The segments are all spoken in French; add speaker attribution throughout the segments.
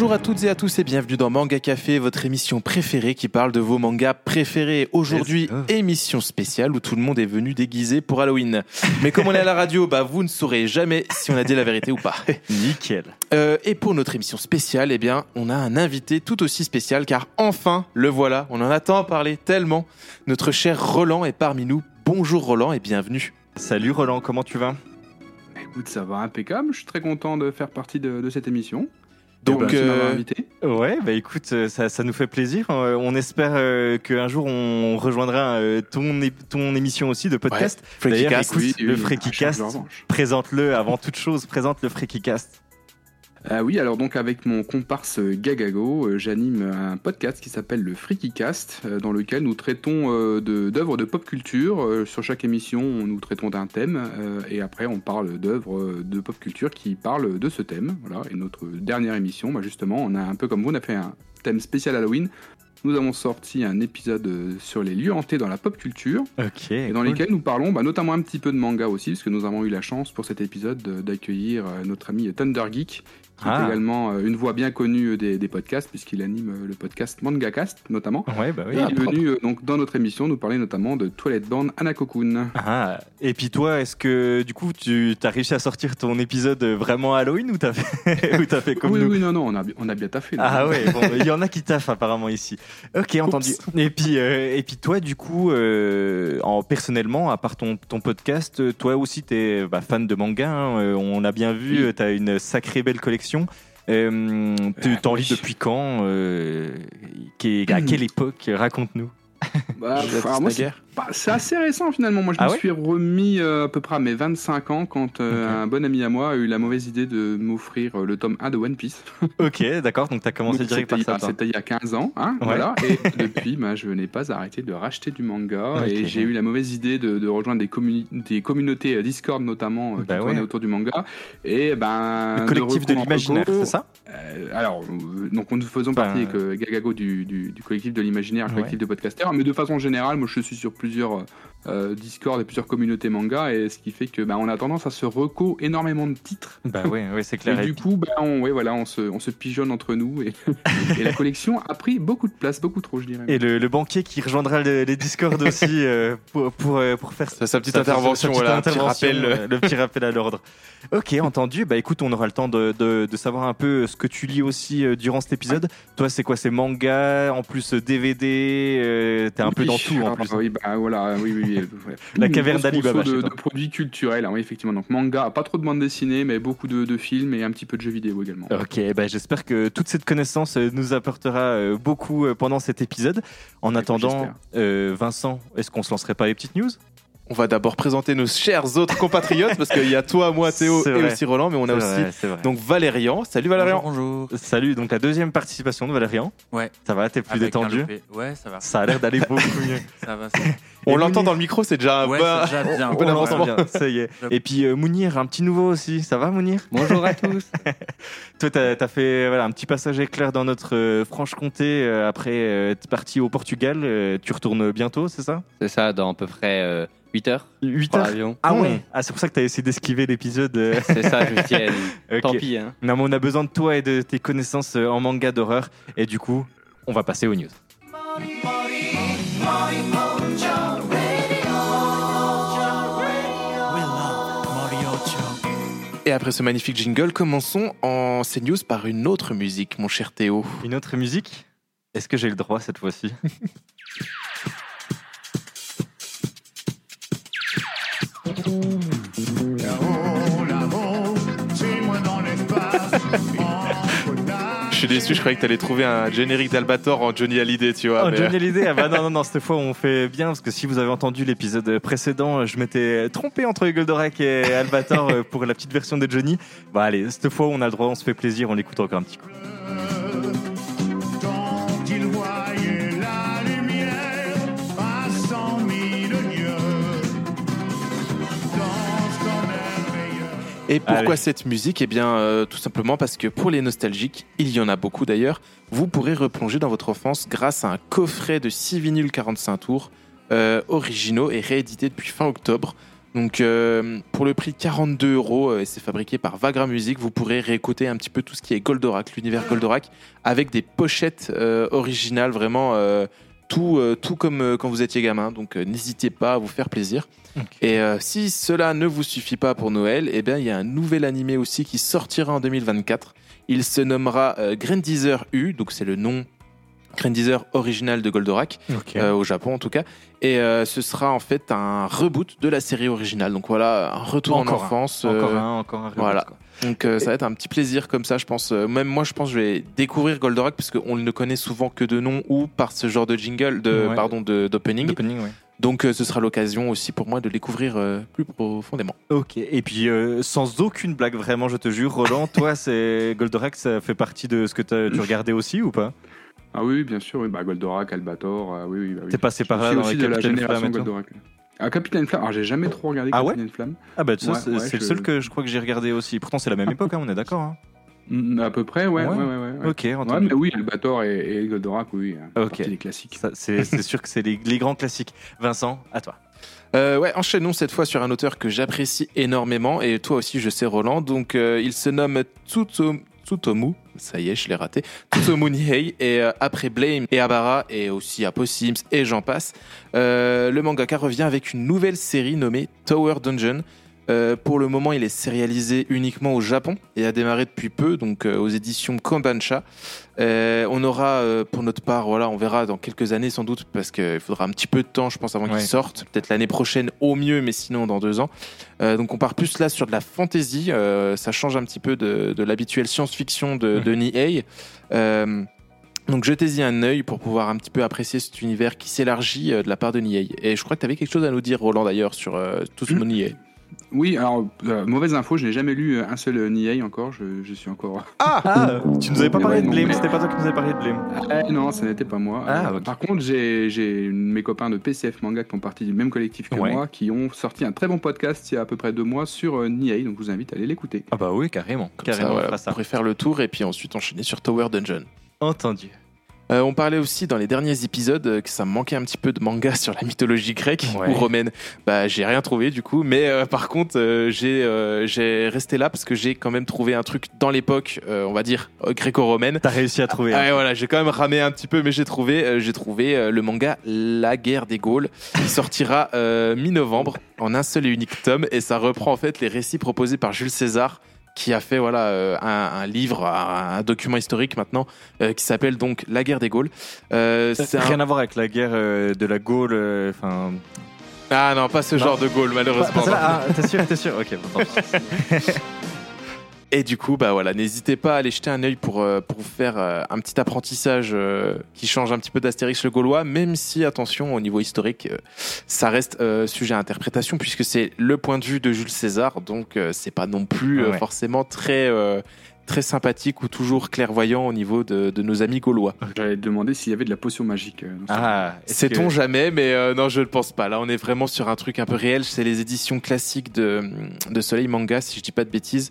Speaker 1: Bonjour à toutes et à tous et bienvenue dans Manga Café, votre émission préférée qui parle de vos mangas préférés. Aujourd'hui, émission spéciale où tout le monde est venu déguisé pour Halloween. Mais comme on est à la radio, bah vous ne saurez jamais si on a dit la vérité ou pas.
Speaker 2: Nickel.
Speaker 1: Euh, et pour notre émission spéciale, eh bien, on a un invité tout aussi spécial car enfin, le voilà, on en a tant parlé tellement. Notre cher Roland est parmi nous. Bonjour Roland et bienvenue.
Speaker 2: Salut Roland, comment tu vas?
Speaker 3: Écoute, ça va impeccable. Je suis très content de faire partie de, de cette émission.
Speaker 1: Donc,
Speaker 3: Merci de m'avoir
Speaker 1: euh,
Speaker 3: invité.
Speaker 2: Ouais, bah écoute, euh, ça, ça nous fait plaisir. Euh, On espère euh, qu'un jour on rejoindra euh, ton, ton émission aussi de podcast.
Speaker 1: Freaky
Speaker 2: D'ailleurs, écoute,
Speaker 3: Oui,
Speaker 2: le
Speaker 3: oui,
Speaker 2: Freaky
Speaker 3: un charge
Speaker 2: Cast,
Speaker 3: de revanche.
Speaker 2: présente-le avant toute chose, présente le Freaky
Speaker 3: Euh, oui, alors donc avec mon comparse euh, Gagago, euh, j'anime un podcast qui s'appelle le Freaky Cast, euh, dans lequel nous traitons de- d'œuvres de, pop culture. Sur chaque émission, nous traitons d'un thème, et après on parle d'œuvres de pop culture qui parlent de ce thème. Voilà. Et notre dernière émission, bah, justement, on a un peu comme vous, on a fait un thème spécial Halloween. Nous avons sorti un épisode sur les lieux hantés dans la pop culture. Et dans
Speaker 2: cool.
Speaker 3: lesquels nous parlons bah, notamment un petit peu de manga aussi, parce que nous avons eu la chance pour cet épisode de- d'accueillir notre ami Thunder Geek, qui
Speaker 2: Ah.
Speaker 3: est également euh, une voix bien connue des, des podcasts, puisqu'il anime euh, le podcast MangaCast notamment.
Speaker 2: Ouais, bah oui.
Speaker 3: et
Speaker 2: ah,
Speaker 3: il est venu euh, donc dans notre émission nous parler notamment de Toilet Born Anakokun.
Speaker 2: Ah, et puis toi, est-ce que du coup tu as réussi à sortir ton épisode vraiment Halloween ou t'as fait, ou t'as fait comme
Speaker 3: oui,
Speaker 2: nous
Speaker 3: oui, non, non, on a, on a bien taffé. là.
Speaker 2: Ah ouais, bon, il y en a qui taffent apparemment ici. Ok, entendu. Et puis, euh, et puis toi, du coup, euh, en, personnellement, à part ton, ton podcast, euh, toi aussi, tu es fan de manga. hein, euh, on a bien vu,
Speaker 3: Oui.
Speaker 2: tu as une sacrée belle collection. Euh, tu
Speaker 3: Ah,
Speaker 2: t'en lis
Speaker 3: oui.
Speaker 2: depuis quand euh, À quelle époque Raconte-nous.
Speaker 3: Bah,
Speaker 1: Je
Speaker 3: pff, alors moi, c'est
Speaker 1: Naguère.
Speaker 3: Pas- c'est assez récent finalement. Moi, je
Speaker 2: Ah
Speaker 3: me
Speaker 2: ouais
Speaker 3: suis remis euh, à peu près à mes 25 ans quand euh, un bon ami à moi a eu la mauvaise idée de m'offrir euh, le tome 1 de One Piece.
Speaker 2: Ok, d'accord, donc tu as commencé
Speaker 3: Donc,
Speaker 2: direct par ça.
Speaker 3: c'était il y a 15 ans, hein,
Speaker 2: Ouais.
Speaker 3: voilà. Et depuis, bah, je n'ai pas arrêté de racheter du manga. Et j'ai eu la mauvaise idée de, de rejoindre des, communi- des communautés Discord notamment qui
Speaker 2: Bah ouais.
Speaker 3: tournaient autour du manga. Et ben
Speaker 2: Le collectif de l'imaginaire, c'est ça
Speaker 3: alors, donc nous faisons partie avec Gagago du, du- du collectif de l'imaginaire, collectif de podcasters, mais de façon générale, moi je suis sur plusieurs euh, Discord et plusieurs communautés manga, et ce qui fait que bah, on a tendance à se reco énormément de titres.
Speaker 2: Bah ouais, ouais c'est
Speaker 3: Et
Speaker 2: clair. Et
Speaker 3: du coup, bah, on, ouais, voilà, on, se, on se pigeonne entre nous, et, et la collection a pris beaucoup de place, beaucoup trop, je dirais.
Speaker 2: Et le, le banquier qui rejoindra le- les Discord aussi euh, pour, pour, euh, pour faire
Speaker 1: Sa, sa petite
Speaker 2: Sa-
Speaker 1: intervention,
Speaker 2: sa petite
Speaker 1: voilà, un petit
Speaker 2: intervention,
Speaker 1: rappel.
Speaker 2: le petit rappel à l'ordre. Ok, entendu. Bah écoute, on aura le temps de, de- de savoir un peu ce que tu lis aussi euh, durant cet épisode. Toi, c'est quoi? C'est manga, en plus DVD, euh, t'es un peu
Speaker 3: Oui,
Speaker 2: dans tout en plus.
Speaker 3: Oui, bah voilà, oui, oui. ouais.
Speaker 2: La caverne
Speaker 3: grosse
Speaker 2: d'Ali Baba
Speaker 3: conso
Speaker 2: chez
Speaker 3: De, de produits culturels, oui, effectivement. Donc manga, pas trop de bande dessinée, mais beaucoup de, de films et un petit peu de jeux vidéo également.
Speaker 2: Ok, bah j'espère que toute cette connaissance euh, nous apportera euh, beaucoup euh, pendant cet épisode. En
Speaker 3: Écoute,
Speaker 2: attendant,
Speaker 3: j'espère.
Speaker 2: euh, Vincent, est-ce qu'on se lancerait pas les petites news?
Speaker 1: On va d'abord présenter nos chers autres compatriotes parce qu'il y a toi, moi, Théo et
Speaker 2: vrai.
Speaker 1: aussi Roland, mais on a aussi
Speaker 2: vrai,
Speaker 1: donc Valérian. Salut Valérian.
Speaker 4: Bonjour. bonjour.
Speaker 2: Salut, donc la deuxième participation de Valérian.
Speaker 4: Ouais.
Speaker 2: Ça va, t'es plus
Speaker 4: Avec
Speaker 2: détendu.
Speaker 4: Ouais, ça va.
Speaker 2: Ça a l'air d'aller beaucoup mieux.
Speaker 4: Ça va. ça va.
Speaker 1: On l'entend dans le micro, c'est déjà un
Speaker 4: Ouais, déjà bien.
Speaker 1: bon
Speaker 2: On bien, ça y est. Et puis euh, Mounir, un petit nouveau aussi. Ça va Mounir?
Speaker 4: Bonjour à tous.
Speaker 2: Toi, t'as as fait voilà, un petit passage éclair dans notre euh, Franche-Comté euh, après euh, être parti au Portugal. Euh, tu retournes bientôt, c'est ça?
Speaker 5: C'est ça, dans à peu près euh, 8 heures
Speaker 2: 8
Speaker 5: pour
Speaker 2: heures
Speaker 5: l'avion.
Speaker 2: Ah
Speaker 1: Hmm.
Speaker 2: ouais Ah, c'est pour ça que t'as essayé d'esquiver l'épisode. euh,
Speaker 5: C'est ça, je me tiens.
Speaker 2: ok.
Speaker 5: Tant pis. Hein.
Speaker 2: Non, mais on a besoin de toi et de tes connaissances euh, en manga d'horreur. Et du coup, on va passer aux news.
Speaker 1: Et après ce magnifique jingle, commençons en CNews par une autre musique, mon cher Théo.
Speaker 2: Une autre musique? Est-ce que j'ai le droit cette fois-ci?
Speaker 1: Je suis déçu, je croyais que t'allais trouver un générique d'Albator en Johnny Hallyday, tu vois. Mais-
Speaker 2: Johnny Hallyday Ah bah non, non, non, cette fois on fait bien parce que si vous avez entendu l'épisode précédent, je m'étais trompé entre Goldorak et Albator euh, pour la petite version de Johnny. Bah allez, cette fois on a le droit, on se fait plaisir, on l'écoute encore un petit coup.
Speaker 1: Et pourquoi cette musique? Eh bien, euh, tout simplement parce que pour les nostalgiques, il y en a beaucoup d'ailleurs, vous pourrez replonger dans votre enfance grâce à un coffret de 6 vinyles 45 tours euh, originaux et réédités depuis fin octobre. Donc euh, pour le prix 42 euros, et c'est fabriqué par Vagra Music, vous pourrez réécouter un petit peu tout ce qui est Goldorak, l'univers Goldorak, avec des pochettes originales, vraiment tout, euh, tout comme euh, quand vous étiez gamin. Donc euh, n'hésitez pas à vous faire plaisir. Et euh, si cela ne vous suffit pas pour Noël, eh bien il y a un nouvel animé aussi qui sortira en 2024. Il se nommera euh, Grandizer U, donc c'est le nom Grandizer original de Goldorak euh, au Japon en tout cas. Et euh, ce sera en fait un reboot de la série originale. Donc voilà, un retour
Speaker 2: Encore
Speaker 1: en
Speaker 2: un.
Speaker 1: enfance.
Speaker 2: encore
Speaker 1: euh,
Speaker 2: un, encore un. reboot,
Speaker 1: voilà.
Speaker 2: quoi.
Speaker 1: Donc ça va être un petit plaisir comme ça, je pense. Même moi, je pense que je vais découvrir Goldorak parce qu'on ne le connaît souvent que de nom ou par ce genre de jingle, de
Speaker 2: Ouais.
Speaker 1: pardon, d'opening.
Speaker 2: Ouais.
Speaker 1: Donc euh, ce sera l'occasion aussi pour moi de le découvrir euh, plus profondément.
Speaker 2: Ok, et puis euh, sans aucune blague, vraiment, je te jure, Roland, toi, c'est Goldorak, ça fait partie de ce que tu regardais aussi ou pas?
Speaker 3: Ah oui, bien sûr, oui. Bah, Goldorak, Albator, ah oui, oui. Bah, oui.
Speaker 2: T'es passé par là dans
Speaker 3: aussi
Speaker 2: les
Speaker 3: de la génération
Speaker 2: Flamme
Speaker 3: Goldorak. Ah, Capitaine Flamme, alors j'ai jamais trop regardé
Speaker 2: Ah ouais
Speaker 3: Capitaine Flamme.
Speaker 2: Ah bah
Speaker 3: Ouais,
Speaker 2: c'est
Speaker 3: ouais,
Speaker 2: le seul que je crois que j'ai regardé aussi. Pourtant, c'est la même époque, hein, on est d'accord. hein.
Speaker 3: Mm, À peu près, ouais,
Speaker 2: Ouais.
Speaker 3: ouais, ouais. ouais, ouais.
Speaker 2: Ok,
Speaker 3: Ouais,
Speaker 2: entendu.
Speaker 3: mais oui, Albator et, et Goldorak, oui, oui.
Speaker 2: Ok.
Speaker 3: Des classiques.
Speaker 2: C'est sûr que c'est les, les grands classiques. Vincent, à toi.
Speaker 1: Euh, ouais, enchaînons cette fois sur un auteur que j'apprécie énormément et toi aussi, je sais, Roland. Donc, euh, il se nomme Tsuto- Tsutomu. Ça y est, je l'ai raté. Tsutomu Nihei. Et euh, après Blame et Abara et aussi Apo Sims et j'en passe, euh, le mangaka revient avec une nouvelle série nommée Tower Dungeon. Euh, pour le moment, il est sérialisé uniquement au Japon et a démarré depuis peu, donc euh, aux éditions Kodansha. Euh, on aura, pour notre part, voilà, on verra dans quelques années sans doute, parce qu'il faudra un petit peu de temps, je pense, avant
Speaker 2: Ouais.
Speaker 1: qu'il sorte. Peut-être l'année prochaine au mieux, mais sinon dans deux ans. Donc on part plus là sur de la fantasy. ça change un petit peu de, de l'habituel science-fiction de, de Nihei. Donc jetez-y un œil pour pouvoir un petit peu apprécier cet univers qui s'élargit de la part de Nihei. Et je crois que tu avais quelque chose à nous dire, Roland, d'ailleurs, sur euh, tout ce mot Nihei.
Speaker 3: Oui, alors, euh, mauvaise info, je n'ai jamais lu euh, un seul euh, Nihei encore, je, je suis encore...
Speaker 2: Ah, tu nous avais pas parlé
Speaker 3: ouais,
Speaker 2: de Blame,
Speaker 3: mais-
Speaker 2: c'était pas toi qui nous avais parlé de Blame.
Speaker 3: Ah, non, ça n'était pas moi.
Speaker 2: Ah.
Speaker 3: Par contre, j'ai mes copains de PCF Manga qui font partie du même collectif que
Speaker 2: Ouais.
Speaker 3: moi, qui ont sorti un très bon podcast il y a à peu près deux mois sur euh, Nihei, donc je vous invite à aller l'écouter.
Speaker 2: Ah bah oui, carrément.
Speaker 1: Comme
Speaker 2: carrément,
Speaker 1: ça,
Speaker 2: on ça.
Speaker 1: pourrez faire le tour et puis ensuite enchaîner sur Tower Dungeon.
Speaker 2: Entendu.
Speaker 1: Euh, on parlait aussi dans les derniers épisodes euh, que ça me manquait un petit peu de manga sur la mythologie grecque
Speaker 2: Ouais.
Speaker 1: ou romaine. Bah, j'ai rien trouvé du coup, mais euh, par contre, euh, j'ai j'ai resté là parce que j'ai quand même trouvé un truc dans l'époque, on va dire gréco-romaine.
Speaker 2: T'as réussi à trouver.
Speaker 1: Ah,
Speaker 2: hein.
Speaker 1: voilà, j'ai quand même ramé un petit peu, mais j'ai trouvé, j'ai trouvé le manga La guerre des Gaules, qui sortira mi-novembre en un seul et unique tome, et ça reprend en fait les récits proposés par Jules César, qui a fait voilà euh, un, un livre, un, un document historique maintenant, euh, qui s'appelle donc La guerre des Gaules. Euh, c'est un-
Speaker 2: Rien à voir avec la guerre euh, de la Gaule. Enfin.
Speaker 1: Ah non, pas ce
Speaker 2: Non.
Speaker 1: genre de Gaulle, malheureusement.
Speaker 2: ah, t'es sûr, t'es sûr. Ok, bon.
Speaker 1: Et du coup, bah voilà, n'hésitez pas à aller jeter un œil pour, euh, pour faire euh, un petit apprentissage euh, qui change un petit peu d'Astérix le Gaulois, même si, attention, au niveau historique, euh, ça reste euh, sujet à interprétation, puisque c'est le point de vue de Jules César, donc euh, c'est pas non plus euh,
Speaker 2: Ouais.
Speaker 1: forcément très, euh, très sympathique ou toujours clairvoyant au niveau de, de nos amis gaulois.
Speaker 3: J'allais te demander s'il y avait de la potion magique. euh, dans ce-
Speaker 2: Ah,
Speaker 1: Sait-on
Speaker 2: que-
Speaker 1: jamais, mais euh, non, je ne pense pas. Là, on est vraiment sur un truc un peu réel. C'est les éditions classiques de, de Soleil Manga, si je dis pas de bêtises.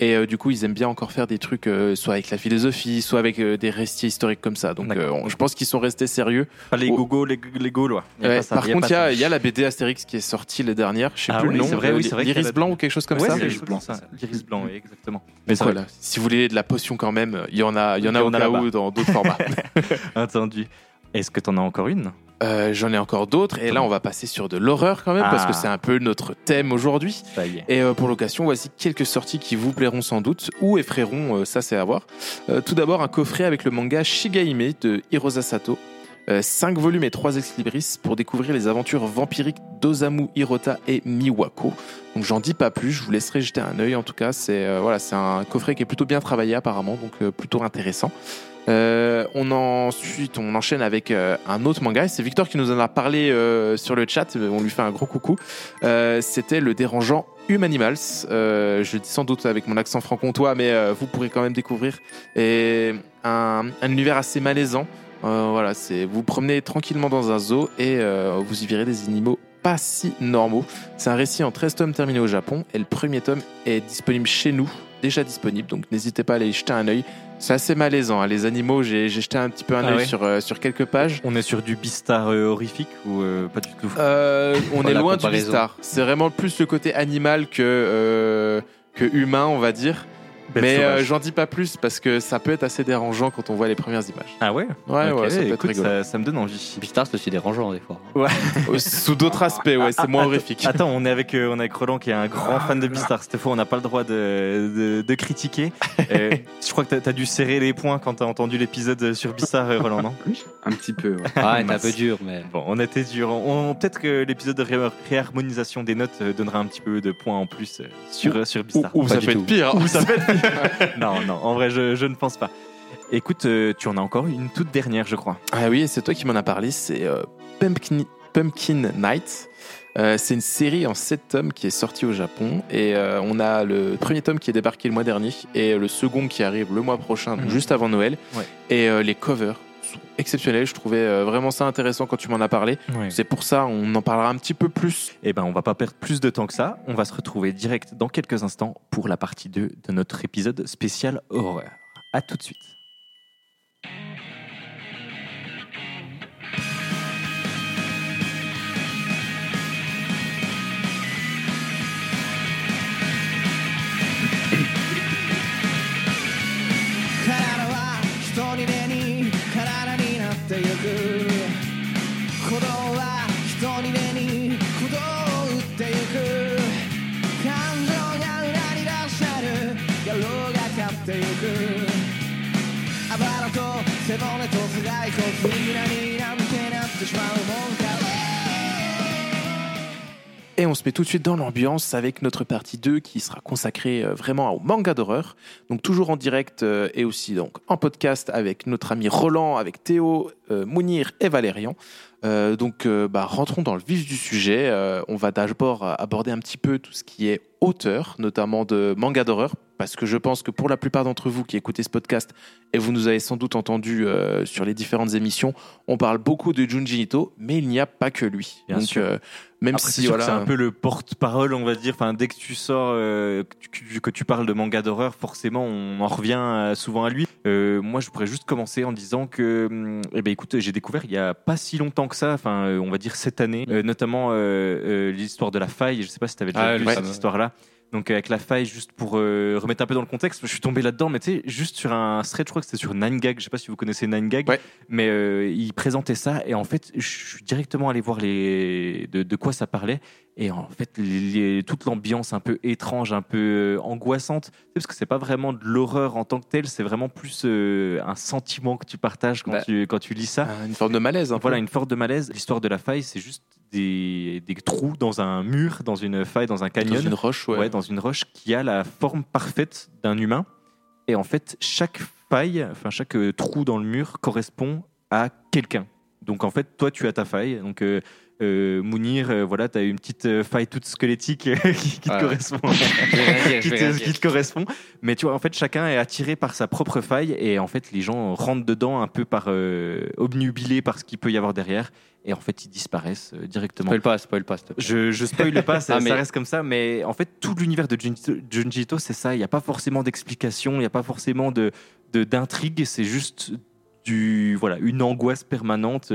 Speaker 1: Et euh, du coup, ils aiment bien encore faire des trucs, euh, soit avec la philosophie, soit avec euh, des récits historiques comme ça. Donc, euh, on- je pense qu'ils sont restés sérieux.
Speaker 2: Pas les
Speaker 1: Oh.
Speaker 2: gogos, les, les Gaulois. Y a
Speaker 1: Ouais,
Speaker 2: pas ça,
Speaker 1: par
Speaker 2: y a
Speaker 1: contre, il y, a-
Speaker 2: ça.
Speaker 1: il y a la BD Astérix qui est sortie l'année dernière. Je sais
Speaker 2: Ah
Speaker 1: plus
Speaker 2: oui,
Speaker 1: le nom.
Speaker 2: c'est vrai, oui, c'est vrai
Speaker 1: L'Iris
Speaker 2: la-
Speaker 1: blanc ou quelque chose comme
Speaker 2: Ouais,
Speaker 1: ça.
Speaker 3: L'iris blanc,
Speaker 2: ça. L'iris blanc, oui, exactement. Mais
Speaker 1: voilà, si vous voulez de la potion quand même, il y en a, il y en a au
Speaker 2: en
Speaker 1: cas où dans d'autres formats.
Speaker 2: Entendu. Est-ce que t'en as encore une?
Speaker 1: Euh, J'en ai encore d'autres. Et là, on va passer sur de l'horreur quand même, parce
Speaker 2: Ah.
Speaker 1: que c'est un peu notre thème aujourd'hui. Et euh, pour l'occasion, voici quelques sorties qui vous plairont sans doute ou effraieront, euh, ça c'est à voir. Tout d'abord, un coffret avec le manga Shigaime de Hirosa Sato. 5 volumes et 3 ex-libris pour découvrir les aventures vampiriques d'Osamu Hirota et Miwako. Donc j'en dis pas plus, je vous laisserai jeter un œil en tout cas. C'est euh, voilà, c'est un coffret qui est plutôt bien travaillé apparemment, donc euh, plutôt intéressant. Euh, on ensuite on enchaîne avec euh, un autre manga. C'est Victor qui nous en a parlé euh, sur le chat. On lui fait un gros coucou. Euh, C'était le dérangeant Humanimals. Euh, je dis sans doute avec mon accent franc-comtois, mais euh, vous pourrez quand même découvrir et un univers assez malaisant. Euh, voilà, c'est vous vous promenez tranquillement dans un zoo et euh, vous y verrez des animaux pas si normaux. C'est un récit en 13 tomes terminé au Japon et le premier tome est disponible chez nous déjà disponible, donc n'hésitez pas à aller y jeter un œil. C'est assez malaisant, hein, les animaux, j'ai j'ai jeté un petit peu un
Speaker 2: Ah
Speaker 1: œil
Speaker 2: ouais
Speaker 1: sur, euh, sur quelques pages.
Speaker 2: On est sur du Beastar euh, horrifique ou euh, pas du tout?
Speaker 1: Euh, on est loin du. Beastar. C'est vraiment plus le côté animal que, euh, que humain, on va dire. Mais euh, j'en dis pas plus parce que ça peut être assez dérangeant quand on voit les premières images.
Speaker 2: Ah ouais
Speaker 1: Ouais,
Speaker 2: Ok,
Speaker 1: ouais, ça peut être
Speaker 2: écoute,
Speaker 1: rigolo.
Speaker 2: ça, ça me donne envie.
Speaker 5: Beastar, c'est aussi dérangeant des fois.
Speaker 1: Euh, Sous d'autres aspects, ouais, c'est moins horrifique.
Speaker 2: Attends, on est avec, euh, on est avec Roland qui est un grand fan de Beastar. Cette fois, on n'a pas le droit de, de, de critiquer. Euh, je crois que t'as as dû serrer les poings quand t'as entendu l'épisode sur Beastar, euh, Roland, non?
Speaker 3: Un petit peu, ouais.
Speaker 5: Ah, un peu dur, mais.
Speaker 2: Bon, on était dur. On, Peut-être que l'épisode de ré- réharmonisation des notes euh, donnera un petit peu de points en plus euh, sur, euh, sur
Speaker 1: Ou,
Speaker 2: Beastar.
Speaker 1: ou
Speaker 5: Pas
Speaker 1: ça
Speaker 5: du
Speaker 1: peut
Speaker 5: tout.
Speaker 1: être pire. hein.
Speaker 2: Ou ça peut être- non, non, en vrai, je, je ne pense pas. Écoute, euh, tu en as encore une toute dernière, je crois.
Speaker 1: Ah oui, c'est toi qui m'en as parlé, c'est euh, Pumpkin, Pumpkin Night. Euh, c'est une série en 7 tomes qui est sortie au Japon et on a le premier tome qui est débarqué le mois dernier et le second qui arrive le mois prochain, donc
Speaker 2: Mhm.
Speaker 1: juste avant Noël.
Speaker 2: Ouais.
Speaker 1: Et les covers sont exceptionnels, je trouvais euh, vraiment ça intéressant quand tu m'en as parlé. C'est pour ça, on en parlera un petit peu plus.
Speaker 2: Eh ben, on va pas perdre plus de temps que ça. On va se retrouver direct dans quelques instants pour la partie 2 de notre épisode spécial horreur. À tout de suite.
Speaker 4: らと背骨と頭蓋骨に何なんてなってしまうもんか
Speaker 1: Et on se met tout de suite dans l'ambiance avec notre partie 2 qui sera consacrée euh, vraiment au manga d'horreur. Donc toujours en direct euh, et aussi donc en podcast avec notre ami Roland, avec Théo, euh, Mounir et Valérian. Euh, donc euh, bah, rentrons dans le vif du sujet. Euh, on va d'abord euh, aborder un petit peu tout ce qui est auteur, notamment de manga d'horreur, parce que je pense que pour la plupart d'entre vous qui écoutez ce podcast, et vous nous avez sans doute entendu euh, sur les différentes émissions, on parle beaucoup de Junji Ito, mais il n'y a pas que lui.
Speaker 2: Bien
Speaker 1: donc
Speaker 2: sûr.
Speaker 1: euh, même
Speaker 2: Après,
Speaker 1: si voilà,
Speaker 2: c'est un peu le porte-parole, on va dire. Enfin, dès que tu sors, euh, que, tu, que tu parles de manga d'horreur, forcément, on en revient souvent à lui. Moi, je pourrais juste commencer en disant que, hum, eh ben, écoute, j'ai découvert il y a pas si longtemps que ça, enfin, on va dire cette année, notamment l'histoire de la faille. Je sais pas si tu avais déjà
Speaker 5: Ah,
Speaker 2: vu cette histoire-là. Donc avec la faille, juste pour euh, remettre un peu dans le contexte, je suis tombé là-dedans, mais tu sais, juste sur un thread, je crois que c'était sur 9gag, je sais pas si vous connaissez 9gag,
Speaker 1: Ouais.
Speaker 2: mais euh, il présentait ça, et en fait, je suis directement allé voir les... de, de quoi ça parlait, et en fait, les- toute l'ambiance un peu étrange, un peu euh, angoissante, parce que c'est pas vraiment de l'horreur en tant que telle, c'est vraiment plus euh, un sentiment que tu partages quand,
Speaker 5: Bah.
Speaker 2: tu, quand tu lis ça.
Speaker 1: Ah, une forme de malaise. un peu.
Speaker 2: Voilà, une forme de malaise. L'histoire de la faille, c'est juste des, des trous dans un mur, dans une faille, dans un
Speaker 1: dans
Speaker 2: canyon
Speaker 1: une roche, ouais.
Speaker 2: ouais, dans une roche qui a la forme parfaite d'un humain. Et en fait, chaque faille, enfin chaque euh, trou dans le mur correspond à quelqu'un. Donc en fait, toi, tu as ta faille. Donc euh, euh, Mounir, euh, voilà, tu as une petite euh, faille toute squelettique qui, qui te correspond.
Speaker 5: Dire,
Speaker 2: qui, te, qui correspond. Mais tu vois, en fait, chacun est attiré par sa propre faille et en fait, les gens rentrent dedans un peu par obnubilés par ce qu'il peut y avoir derrière et en fait, ils disparaissent directement.
Speaker 5: Spoil pas, spoil pas, s'il te plaît.
Speaker 2: Je, je spoil pas, ça,
Speaker 5: Ah, mais-
Speaker 2: ça reste comme ça, mais en fait, tout l'univers de Junji Ito, c'est ça. Il n'y a pas forcément d'explication, il n'y a pas forcément de de- d'intrigue, c'est juste du voilà une angoisse permanente.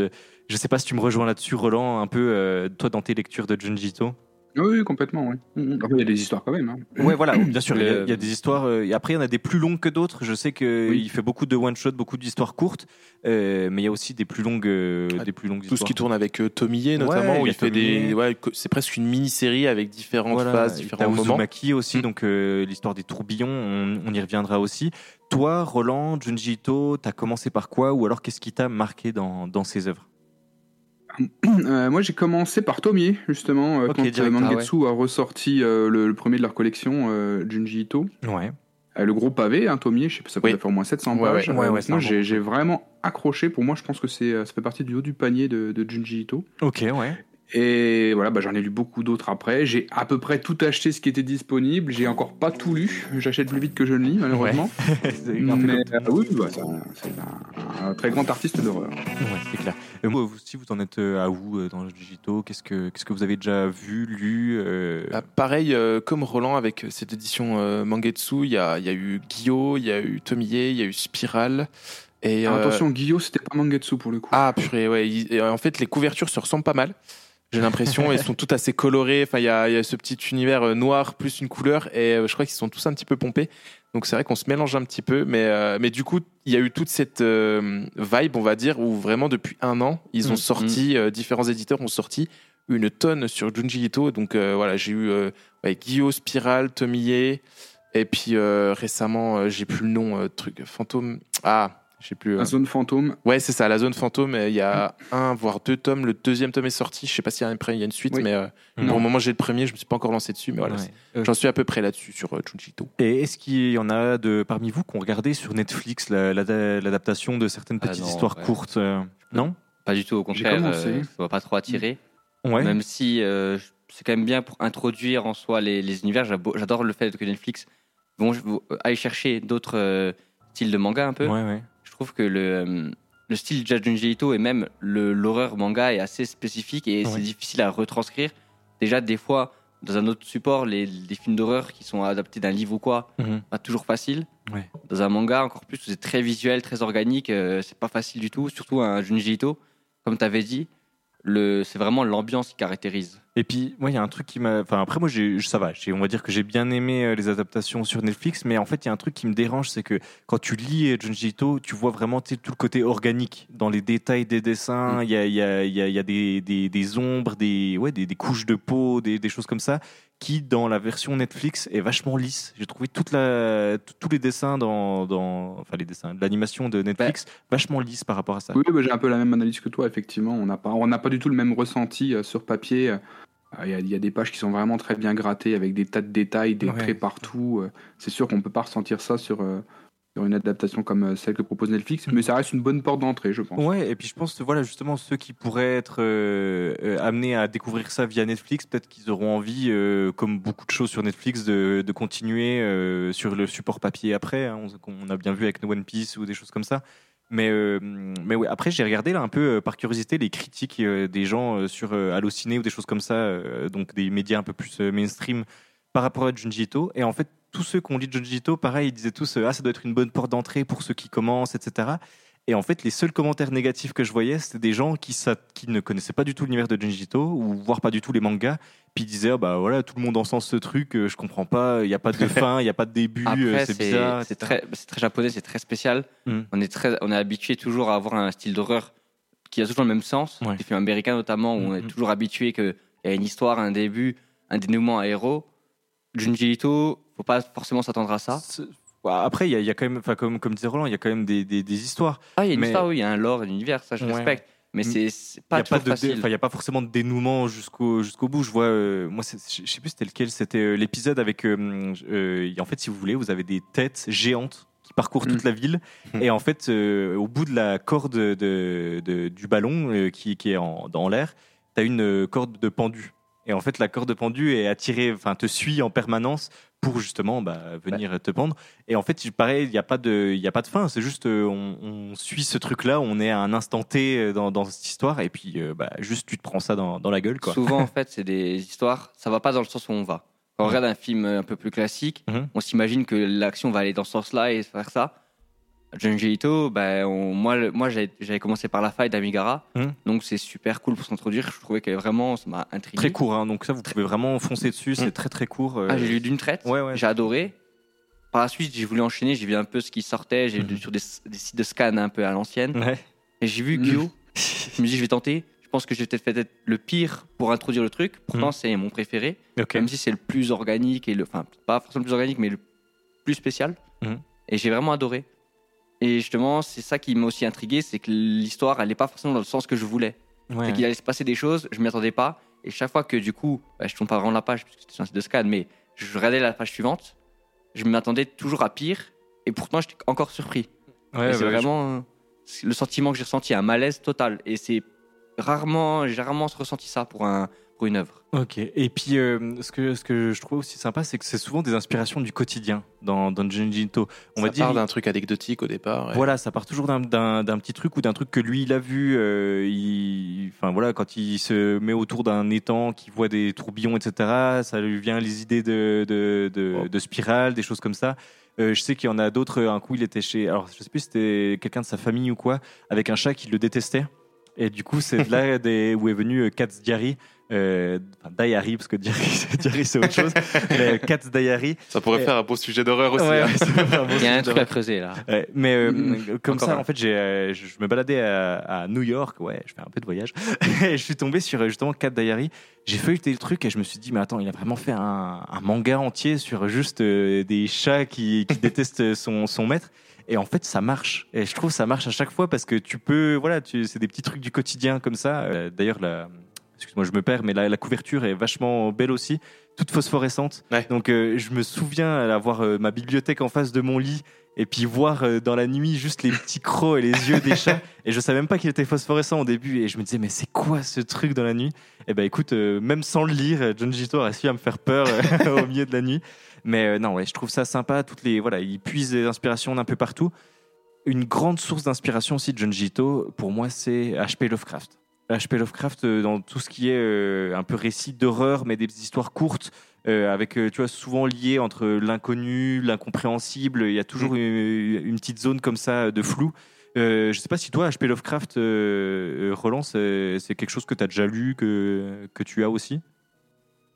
Speaker 2: Je sais pas si tu me rejoins là-dessus, Roland, un peu euh, toi dans tes lectures de Junji Ito.
Speaker 3: Oui, oui, complètement, oui. Mm, mm. Après, il y a des histoires quand même. hein.
Speaker 2: Ouais, voilà, bien sûr, il y, a-
Speaker 5: Le-
Speaker 2: il y a des histoires. euh, et après, il y en a des plus longues que d'autres. Je sais qu'il
Speaker 3: Oui.
Speaker 2: fait beaucoup de one-shot, beaucoup d'histoires courtes, euh, mais il y a aussi des plus longues, euh,
Speaker 1: Ah,
Speaker 2: des plus longues
Speaker 1: Tout ce qui tourne avec euh, Tomie notamment,
Speaker 2: Ouais,
Speaker 1: où
Speaker 2: il
Speaker 1: fait des, ouais, c'est presque une mini-série avec différentes
Speaker 2: Voilà,
Speaker 1: phases, différents moments.
Speaker 2: Uzumaki aussi,
Speaker 1: Mm.
Speaker 2: donc euh, l'histoire des tourbillons, on, on y reviendra aussi. Toi, Roland, Junji Ito, t'as commencé par quoi ou alors qu'est-ce qui t'a marqué dans, dans ses œuvres?
Speaker 3: Euh, moi, j'ai commencé par Tomie, justement, euh, quand
Speaker 2: direct.
Speaker 3: Mangetsu a ressorti euh, le, le premier de leur collection, Junji Ito.
Speaker 2: Ouais.
Speaker 3: Le gros pavé, un Tomie, je sais pas, ça peut
Speaker 1: Oui.
Speaker 3: faire au moins 700
Speaker 1: Ouais,
Speaker 3: pages.
Speaker 2: ouais,
Speaker 3: moi, j'ai vraiment accroché. Pour moi, je pense que c'est, ça fait partie du haut du panier de, de Junji Ito.
Speaker 2: Ok, ouais.
Speaker 3: Et voilà, bah, j'en ai lu beaucoup d'autres après. J'ai à peu près tout acheté ce qui était disponible. J'ai encore pas tout lu. J'achète plus vite que je ne lis, malheureusement.
Speaker 2: C'est un peu
Speaker 3: Mais euh, oui, bah, c'est un, très grand artiste d'horreur.
Speaker 2: Ouais, c'est clair. Euh, moi, vous, si vous en êtes euh, à où euh, dans le digitaux Qu'est-ce que qu'est-ce que vous avez déjà vu, lu euh,
Speaker 1: Bah, pareil, euh, comme Roland avec cette édition euh, Mangetsu, il y a, il y a eu Guillaume, il y a eu Tomie, il y a eu Spiral. Et, euh,
Speaker 3: attention, Guillaume, c'était pas Mangetsu pour le coup.
Speaker 1: Ah, purée, ouais. il- et en fait, les couvertures se ressemblent pas mal. J'ai l'impression, elles sont toutes assez colorées. Enfin, il y a, y a ce petit univers euh, noir plus une couleur, et euh, je crois qu'ils sont tous un petit peu pompés. Donc c'est vrai qu'on se mélange un petit peu, mais euh, mais du coup, il y a eu toute cette euh, vibe, on va dire, où vraiment depuis un an, ils ont
Speaker 2: Mm,
Speaker 1: sorti, euh, différents éditeurs ont sorti une tonne sur Junji Ito. Donc euh, voilà, j'ai eu euh, ouais, Guillaume, Spiral, Tomie, et puis euh, récemment, j'ai plus le nom, euh, truc fantôme. Ah, j'ai plus. euh,
Speaker 3: La zone fantôme.
Speaker 1: Ouais, c'est ça, la zone fantôme. euh, Il y a un, voire deux tomes. Le deuxième tome est sorti. Je sais pas s'il y a, après, il y a une suite,
Speaker 3: Oui.
Speaker 1: mais euh,
Speaker 2: Non.
Speaker 1: pour le moment, j'ai le premier. Je me suis pas encore lancé dessus, mais voilà.
Speaker 2: Ouais. Euh,
Speaker 1: J'en suis à peu près là-dessus sur euh, Junji Ito.
Speaker 2: Et est-ce qu'il y en a de parmi vous qui ont regardé sur Netflix la- la- l'adaptation de certaines
Speaker 5: Ah
Speaker 2: petites
Speaker 5: non,
Speaker 2: histoires
Speaker 5: ouais.
Speaker 2: courtes euh, Non?
Speaker 5: Pas du tout, au contraire, euh, ça m'a pas trop attiré.
Speaker 2: Ouais.
Speaker 5: Même si euh, c'est quand même bien pour introduire en soi les, les univers. J'adore le fait que Netflix vont vont aller chercher d'autres euh, styles de manga un peu.
Speaker 2: Ouais, ouais.
Speaker 5: Trouve que le, euh, le style de Junji Ito et même l'horreur manga est assez spécifique et
Speaker 2: Ouais.
Speaker 5: c'est difficile à retranscrire. Déjà, des fois, dans un autre support, les, les films d'horreur qui sont adaptés d'un livre ou quoi,
Speaker 2: Mhm.
Speaker 5: pas toujours facile.
Speaker 2: Ouais.
Speaker 5: Dans un manga, encore plus, c'est très visuel, très organique, euh, c'est pas facile du tout. Surtout un Junji Ito, comme tu avais dit, c'est vraiment l'ambiance qui caractérise.
Speaker 2: Et puis, moi, il y a un truc qui m'a. Enfin, après, moi, j'ai- ça va. On va dire que j'ai bien aimé euh, les adaptations sur Netflix, mais en fait, il y a un truc qui me dérange, c'est que quand tu lis euh, Junji Ito, tu vois vraiment tout le côté organique dans les détails des dessins. Il y, a, il y, a, il y a- il y a des, des, des ombres, des, ouais, des, des couches de peau, des choses comme ça, qui, dans la version Netflix, est vachement lisse. J'ai trouvé toute la, t- tous les dessins dans, dans. Enfin, les dessins, l'animation de Netflix, vachement lisse par rapport à ça.
Speaker 3: Oui, bah, j'ai un peu la même analyse que toi, effectivement. On n'a pas, on n'a pas du tout le même ressenti euh, sur papier. Euh, Il y, a- il y a des pages qui sont vraiment très bien grattées avec des tas de détails, des
Speaker 2: Ouais.
Speaker 3: traits partout. Euh, C'est sûr qu'on peut pas ressentir ça sur, sur une adaptation comme euh, celle que propose Netflix, mais ça reste une bonne porte d'entrée, je pense.
Speaker 2: Ouais, et puis je pense voilà, justement, ceux qui pourraient être euh, euh, amenés à découvrir ça via Netflix, peut-être qu'ils auront envie, comme beaucoup de choses sur Netflix, de, continuer sur le support papier après. hein, on, a bien vu avec One Piece ou des choses comme ça. Mais, mais ouais, après, j'ai regardé là un peu par curiosité les critiques des gens sur Allociné ou des choses comme ça, donc des médias un peu plus mainstream par rapport à Junji Ito. Et en fait, tous ceux qui ont lu Junji Ito, pareil, ils disaient tous euh, Ah, ça doit être une bonne porte d'entrée pour ceux qui commencent, etc. Et en fait, les seuls commentaires négatifs que je voyais, c'était des gens qui, ne connaissaient pas du tout l'univers de Junji Ito, ou voire pas du tout les mangas, puis ils disaient ah bah voilà, tout le monde encense ce truc, euh, je comprends pas, il n'y a pas de fin, il n'y a pas de début, euh, c'est bizarre.
Speaker 5: c'est très, très japonais, c'est très spécial.
Speaker 2: Mm.
Speaker 5: On est très, on est habitué toujours à avoir un style d'horreur qui a toujours le même sens.
Speaker 2: Ouais.
Speaker 5: Les films américains notamment, où on est
Speaker 2: Mhm.
Speaker 5: toujours habitué qu'il y a une histoire, un début, un dénouement, un héros. Junji Ito, faut pas forcément s'attendre à ça.
Speaker 2: Ouais, Après, il y, a- y quand même, enfin, comme, comme disait Roland, il y a quand même des, des- des histoires.
Speaker 5: Ah, il y a une
Speaker 2: Mais-
Speaker 5: histoire, oui, il y a un lore, un univers, ça je
Speaker 2: Ouais.
Speaker 5: respecte. Mais
Speaker 2: Mm.
Speaker 5: c'est- pas
Speaker 2: n'y a, pas de
Speaker 5: facile.
Speaker 2: enfin, il y a pas forcément de dénouement jusqu'au jusqu'au bout. Je vois, euh, moi, c'est- je sais plus c'était lequel, c'était euh, l'épisode avec. euh, euh, en fait, si vous voulez, vous avez des têtes géantes qui parcourent toute
Speaker 3: Mm.
Speaker 2: la ville. Et en fait, euh, au bout de la corde de, de- du ballon euh, qui, qui est en, dans l'air, tu as une euh, corde de pendu. Et en fait, la corde de pendu est attirée, enfin, te suit en permanence pour justement bah, venir te pendre. Et en fait, il paraît, il n'y a, pas de- y a pas de fin. C'est juste, euh, on, on suit ce truc-là, on est à un instant T euh, dans, dans cette histoire, et puis euh, bah, juste tu te prends ça dans, dans la gueule. Quoi.
Speaker 5: Souvent, en fait, c'est des histoires, ça va pas dans le sens où on va. Quand on regarde un film un peu plus classique,
Speaker 2: Mhm.
Speaker 5: on s'imagine que l'action va aller dans ce sens-là et faire ça. Junji Ito, on- moi, le- moi j'avais commencé par la faille d'Amigara,
Speaker 2: Mhm.
Speaker 5: donc c'est super cool pour s'introduire. Je trouvais que vraiment, ça m'a intrigué.
Speaker 2: Très court, hein, donc ça, vous pouvez vraiment foncer dessus, c'est
Speaker 5: Mm.
Speaker 2: très très court. euh,
Speaker 5: Ah, j'ai lu d'une traite,
Speaker 2: Ouais, ouais.
Speaker 5: j'ai adoré. Par la suite, j'ai voulu enchaîner, j'ai vu un peu ce qui sortait, j'ai
Speaker 2: Mhm.
Speaker 5: lu sur des, des sites de scan un peu à l'ancienne.
Speaker 2: Ouais.
Speaker 5: Et j'ai vu. Guillaume, je me dis, je vais tenter. Je pense que j'ai peut-être fait peut-être le pire pour introduire le truc. Pourtant, c'est mon préféré. Même si c'est le plus organique et le enfin pas forcément le plus organique mais le plus spécial et j'ai vraiment adoré et justement c'est ça qui m'a aussi intrigué c'est que l'histoire elle n'est pas forcément dans le sens que je voulais.
Speaker 2: Ouais.
Speaker 5: c'est qu'il allait se passer des choses je m'y attendais pas. Et chaque fois que du coup bah, je tombe pas vraiment la page puisque c'était sur un site de scan mais je regardais la page suivante je m'attendais toujours à pire et pourtant j'étais encore surpris.
Speaker 2: Ouais,
Speaker 5: c'est
Speaker 2: ouais,
Speaker 5: vraiment le sentiment que j'ai ressenti un malaise total. Et c'est rarement, j'ai rarement ressenti ça pour, un, pour une œuvre.
Speaker 2: Ok. Et puis, euh, ce, que, ce que je trouve aussi sympa, c'est que c'est souvent des inspirations du quotidien dans, dans Junji Ito. On
Speaker 1: ça
Speaker 2: va dire.
Speaker 1: part d'un truc anecdotique au départ. et-
Speaker 2: Voilà, ça part toujours d'un- d'un d'un petit truc ou d'un truc que lui il a vu. euh, il- Enfin voilà, quand il se met autour d'un étang, qu'il voit des tourbillons, etc. Ça lui vient les idées de de, de,
Speaker 1: Oh.
Speaker 2: de spirale, des choses comme ça. Euh, je sais qu'il y en a d'autres. Un coup, il était chez. Alors, je sais plus si c'était quelqu'un de sa famille ou quoi, avec un chat qui le détestait. Et du coup, c'est de là des, où est venu Katz Diary. Euh, enfin, Diary, parce que Diary, c'est autre chose. mais Katz Diary.
Speaker 1: Ça pourrait faire un beau sujet d'horreur aussi.
Speaker 2: Ouais,
Speaker 1: hein.
Speaker 5: Il y a un truc à creuser là.
Speaker 2: Ouais, mais euh,
Speaker 3: Mm,
Speaker 2: comme ça, en fait, j'ai, euh, je me baladais à, à New York, ouais, je fais un peu de voyage, et je suis tombé sur euh, justement Cat Diary. J'ai feuilleté le truc et je me suis dit, mais attends, il a vraiment fait un, un manga entier sur juste euh, des chats qui, qui détestent son, son maître. Et en fait, ça marche. Et je trouve que ça marche à chaque fois parce que tu peux, voilà, tu, c'est des petits trucs du quotidien comme ça. Euh, D'ailleurs, la, excuse-moi, je me perds, mais la, la couverture est vachement belle aussi, toute phosphorescente.
Speaker 1: Ouais.
Speaker 2: Donc, euh, je me souviens avoir euh, ma bibliothèque en face de mon lit et puis voir euh, dans la nuit juste les petits crocs et les yeux des chats. Et je savais même pas qu'il était phosphorescent au début. Et je me disais, mais c'est quoi ce truc dans la nuit? Et ben écoute, euh, même sans le lire, John Gito a réussi à me faire peur au milieu de la nuit. Mais non, ouais, je trouve ça sympa. Toutes les, voilà, il puise des inspirations d'un peu partout. Une grande source d'inspiration aussi de John Gito, pour moi, c'est H.P. Lovecraft. H.P. Lovecraft, euh, dans tout ce qui est euh, un peu récit d'horreur, mais des histoires courtes, euh, avec, tu vois, souvent lié entre l'inconnu, l'incompréhensible. Il y a toujours une, une petite zone comme ça de flou. Euh, je sais pas si toi, H.P. Lovecraft, euh, Roland, c'est c'est quelque chose que tu as déjà lu, que, que tu as aussi?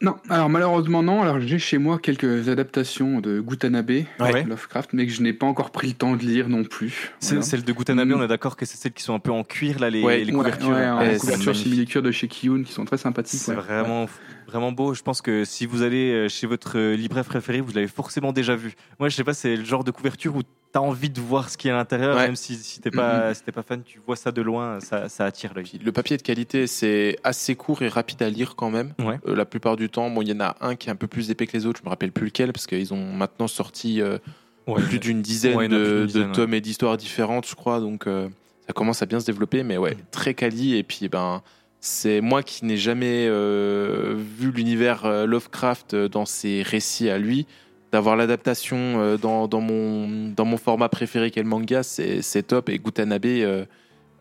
Speaker 3: Non, alors malheureusement non. Alors j'ai chez moi quelques adaptations de Gutanabe,
Speaker 2: Ouais.
Speaker 3: Lovecraft, mais que je n'ai pas encore pris le temps de lire non plus. Voilà.
Speaker 2: Celle de Gutanabe,
Speaker 3: Mm.
Speaker 2: on est d'accord que c'est celles qui sont un peu en cuir, là, les,
Speaker 1: Ouais,
Speaker 2: les couvertures.
Speaker 3: ouais, en
Speaker 1: Ouais, c'est
Speaker 3: couverture
Speaker 2: magnifique.
Speaker 3: simili-lecture de chez Kiyun qui sont très sympathiques.
Speaker 2: C'est vraiment, vraiment beau. Je pense que si vous allez euh, chez votre euh, libraire préféré, vous l'avez forcément déjà vu. Moi, je sais pas, c'est le genre de couverture où tu as envie de voir ce qu'il y a à l'intérieur,
Speaker 1: Ouais.
Speaker 2: même si, si t'es pas, si t'es pas fan, tu vois ça de loin, ça, ça attire l'œil.
Speaker 1: Le papier est de qualité, c'est assez court et rapide à lire quand même.
Speaker 2: Ouais.
Speaker 1: Euh, la plupart du temps, bon, il y en a un qui est un peu plus épais que les autres, je me rappelle plus lequel, parce qu'ils ont maintenant sorti euh, plus d'une dizaine de, tomes et d'histoires différentes, je crois, donc euh, ça commence à bien se développer, mais ouais, très quali. Et puis, ben, c'est moi qui n'ai jamais vu l'univers Lovecraft dans ses récits à lui. D'avoir l'adaptation euh, dans, mon, format préféré qu'est le manga, c'est top. Et Gutanabe, euh,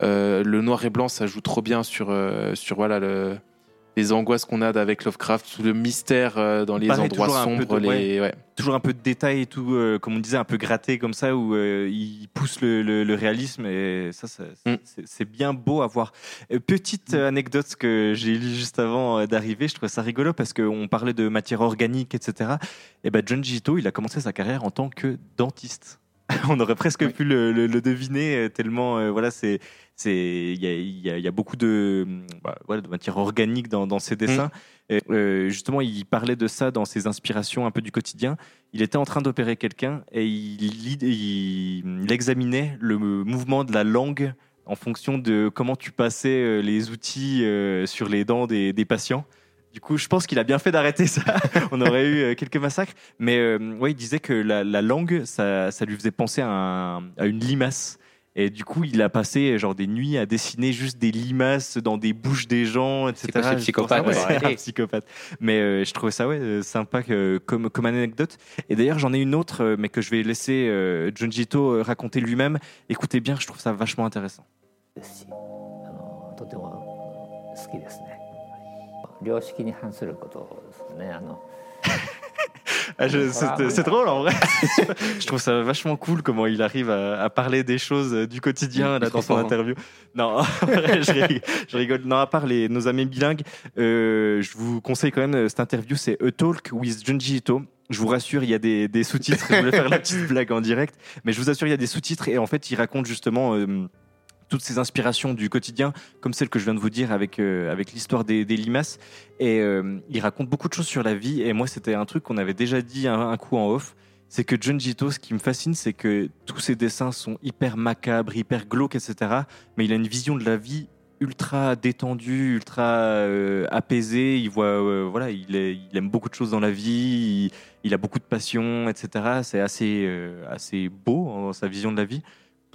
Speaker 1: euh, le noir et blanc, ça joue trop bien sur, sur voilà, le, les angoisses qu'on a avec Lovecraft, tout le mystère euh, dans les
Speaker 2: Pareil,
Speaker 1: endroits sombres.
Speaker 2: de-
Speaker 1: les, ouais.
Speaker 2: Toujours un peu de détails et tout, euh, comme on disait, un peu gratté comme ça, où euh, il pousse le, le- le réalisme et ça, ça-
Speaker 1: Mm.
Speaker 2: c'est bien beau à voir. Petite euh, anecdote que j'ai lu juste avant d'arriver, je trouvais ça rigolo parce qu'on parlait de matière organique, etc. Et ben John Gito, il a commencé sa carrière en tant que dentiste. On aurait presque
Speaker 3: Oui.
Speaker 2: pu le, deviner tellement euh, voilà c'est il y a, il y a- il y a beaucoup de bah, voilà, de matière organique dans, dans ses dessins. Et, euh, justement, il parlait de ça dans ses inspirations un peu du quotidien. Il était en train d'opérer quelqu'un et il, lit- il, il examinait le mouvement de la langue en fonction de comment tu passais euh, les outils euh, sur les dents des, des patients. Du coup, je pense qu'il a bien fait d'arrêter ça. On aurait eu quelques massacres. Mais euh, ouais, il disait que la, la langue, ça, ça lui faisait penser à, un- à une limace. Et du coup, il a passé genre des nuits à dessiner juste des limaces dans des bouches des gens, etc.
Speaker 5: C'est quoi, c'est
Speaker 2: Je
Speaker 5: psychopathe,
Speaker 2: pense-
Speaker 5: ouais,
Speaker 2: ouais,
Speaker 5: arrêtez.
Speaker 2: un psychopathe. Mais euh, je trouvais ça ouais, euh, sympa que- comme, comme anecdote. Et d'ailleurs, j'en ai une autre, euh, mais que je vais laisser euh, Junjito euh, raconter lui-même. Écoutez bien, je trouve ça vachement intéressant.
Speaker 6: ですしあのとても好きですね良識に反することですねあの
Speaker 2: Ah, je- c'est c'est drôle en vrai. je trouve ça vachement cool comment il arrive à, à parler des choses euh, du quotidien là, dans son interview. Non, en vrai, je, rigole, je rigole. Non, à part les, nos amis bilingues, euh, je vous conseille quand même euh, cette interview. C'est A Talk with Junji Ito. Je vous rassure, il y a des, des sous-titres. Je voulais faire la petite blague en direct, mais je vous assure, il y a des sous-titres et en fait, il raconte justement. euh, toutes ces inspirations du quotidien, comme celle que je viens de vous dire avec, euh, avec l'histoire des, limaces. Et euh, il raconte beaucoup de choses sur la vie. Et moi, c'était un truc qu'on avait déjà dit un, coup en off. C'est que John Gito, ce qui me fascine, c'est que tous ses dessins sont hyper macabres, hyper glauques, etc. Mais il a une vision de la vie ultra détendue, ultra euh, apaisée. Il voit, euh, voilà, il, aime beaucoup de choses dans la vie. Il, a beaucoup de passion, etc. C'est assez, assez beau dans sa vision de la vie.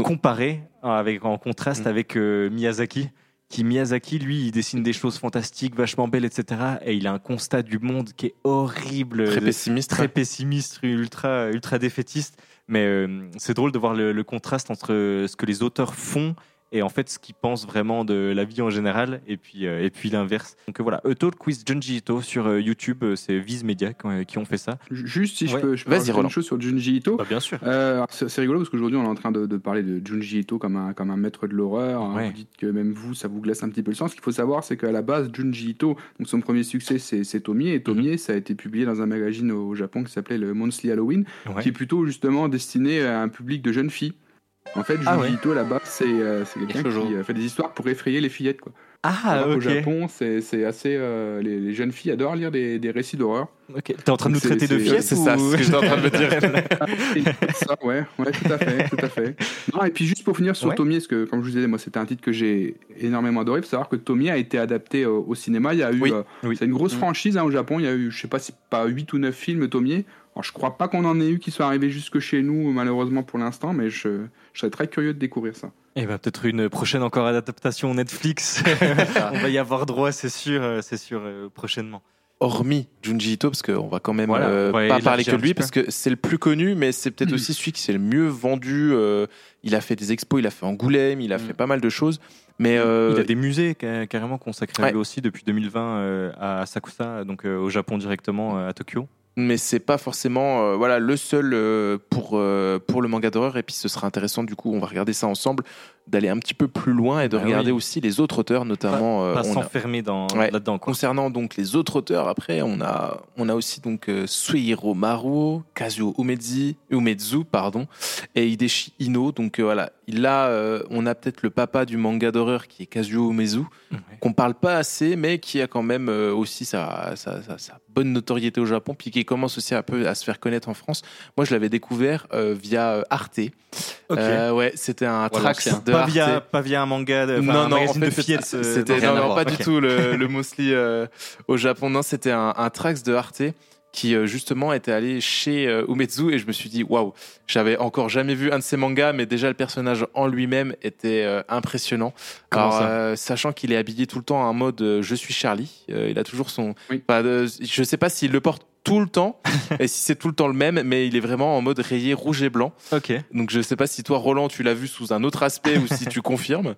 Speaker 2: Comparé avec, en contraste
Speaker 1: Mm.
Speaker 2: avec euh, Miyazaki, qui Miyazaki, lui, il dessine des choses fantastiques, vachement belles, etc. Et il a un constat du monde qui est horrible,
Speaker 1: Très
Speaker 2: de-
Speaker 1: pessimiste.
Speaker 2: très pessimiste, ultra, ultra défaitiste. Mais euh, c'est drôle de voir le, le contraste entre ce que les auteurs font et en fait ce qu'ils pensent vraiment de la vie en général, et puis, euh, et puis l'inverse. Donc euh, voilà, A Talk with Junji Ito sur euh, YouTube, euh, c'est Viz Media qui, ont- qui ont fait ça.
Speaker 3: Juste si
Speaker 2: Ouais.
Speaker 3: je peux, je peux
Speaker 1: Roland.
Speaker 3: une chose sur Junji Ito.
Speaker 2: Bah, bien sûr.
Speaker 3: Euh, c'est c'est rigolo parce qu'aujourd'hui on est en train de, de parler de Junji Ito comme un, comme un maître de l'horreur. hein.
Speaker 2: Ouais.
Speaker 3: Vous dites que même vous, ça vous glace un petit peu le sang. Ce qu'il faut savoir, c'est qu'à la base, Junji Ito, donc son premier succès, c'est c'est Tomie. Et Tomie, ça a été publié dans un magazine au Japon qui s'appelait le Monthly Halloween,
Speaker 2: Ouais.
Speaker 3: qui est plutôt justement destiné à un public de jeunes filles. En fait, Junji
Speaker 2: Ah ouais.
Speaker 3: Ito, à la base, c'est euh, quelqu'un qui euh, fait des histoires pour effrayer les fillettes. Quoi.
Speaker 2: Ah,
Speaker 3: Alors qu'au
Speaker 2: ok.
Speaker 3: Japon, c'est assez. euh, les, les jeunes filles adorent lire des, des récits d'horreur.
Speaker 2: Ok. T'es en train de nous traiter de
Speaker 3: c'est-
Speaker 2: fillettes
Speaker 1: c'est ça,
Speaker 2: ou-
Speaker 1: c'est ce que j'étais en train de me dire.
Speaker 3: C'est ça, ouais, ouais, tout à fait, tout à fait. Non, et puis juste pour finir sur
Speaker 2: Ouais.
Speaker 3: Tomie, parce que comme je vous disais, moi c'était un titre que j'ai énormément adoré. Il faut savoir que Tomie a été adapté au, au cinéma. Il y a eu,
Speaker 1: Oui,
Speaker 3: euh,
Speaker 2: oui.
Speaker 3: c'est une grosse
Speaker 1: Mm.
Speaker 3: franchise hein, au Japon. Il y a eu, je sais pas si pas 8 ou 9 films Tomie. Alors je crois pas qu'on en ait eu qui soient arrivés jusque chez nous malheureusement pour l'instant, mais je, je serais très curieux de découvrir ça.
Speaker 2: Et bah, peut-être une prochaine encore adaptation Netflix. On va y avoir droit, c'est sûr, euh, c'est sûr, euh, prochainement.
Speaker 1: Hormis Junji Ito, parce qu'on va quand même
Speaker 2: Voilà,
Speaker 1: euh, pas parler que de lui, parce que c'est le plus connu, mais c'est peut-être aussi celui qui s'est le mieux vendu. euh, il a fait des expos, il a fait Angoulême, il a
Speaker 5: Mm.
Speaker 1: fait pas mal de choses. Mais euh,
Speaker 2: Il a des musées ca- carrément consacrés à lui aussi depuis 2020 euh, à Sakusa, donc euh, au Japon directement euh, à Tokyo.
Speaker 1: Mais c'est pas forcément euh, voilà le seul euh, pour euh, pour le manga d'horreur et puis ce sera intéressant du coup on va regarder ça ensemble d'aller un petit peu plus loin et de
Speaker 2: Bah
Speaker 1: regarder
Speaker 2: oui.
Speaker 1: aussi les autres auteurs notamment euh,
Speaker 2: Pas s'enfermer
Speaker 1: Ouais.
Speaker 2: là-dedans.
Speaker 1: concernant donc les autres auteurs après on a on a aussi donc euh, Suihiro Maruo Kazuo Umezi Umezu pardon et Hideshi Ino donc euh, voilà là on a peut-être le papa du manga d'horreur qui est Kazuo Umezu
Speaker 2: Ouais.
Speaker 1: qu'on parle pas assez, mais qui a quand même aussi sa, sa, sa- sa bonne notoriété au Japon, puis qui commence aussi un peu à se faire connaître en France. Moi, je l'avais découvert via Arte.
Speaker 2: Ok.
Speaker 1: Euh, ouais, c'était un
Speaker 5: Voilà,
Speaker 1: trax
Speaker 5: l'ancien.
Speaker 1: de
Speaker 2: pas,
Speaker 1: Arte.
Speaker 2: via, pas via un manga, de,
Speaker 1: non,
Speaker 2: un
Speaker 1: non, en
Speaker 2: magazine
Speaker 1: fait,
Speaker 2: de fillettes. euh,
Speaker 1: c'était
Speaker 2: non,
Speaker 1: non, non, pas du tout le, le Mosley euh, au Japon. Non, c'était un, un trax de Arte qui euh, justement était allé chez euh, Umezu et je me suis dit waouh, j'avais encore jamais vu un de ces mangas, mais déjà le personnage en lui-même était euh, impressionnant.
Speaker 2: Comment
Speaker 1: Alors,
Speaker 2: ça?
Speaker 1: euh, sachant qu'il est habillé tout le temps en mode euh, je suis Charlie, euh, il a toujours son.
Speaker 3: Oui.
Speaker 1: Euh, je sais pas s'il le porte tout le temps et si c'est tout le temps le même, mais il est vraiment en mode rayé rouge et blanc.
Speaker 2: Ok.
Speaker 1: Donc je sais pas si toi Roland tu l'as vu sous un autre aspect ou si tu confirmes.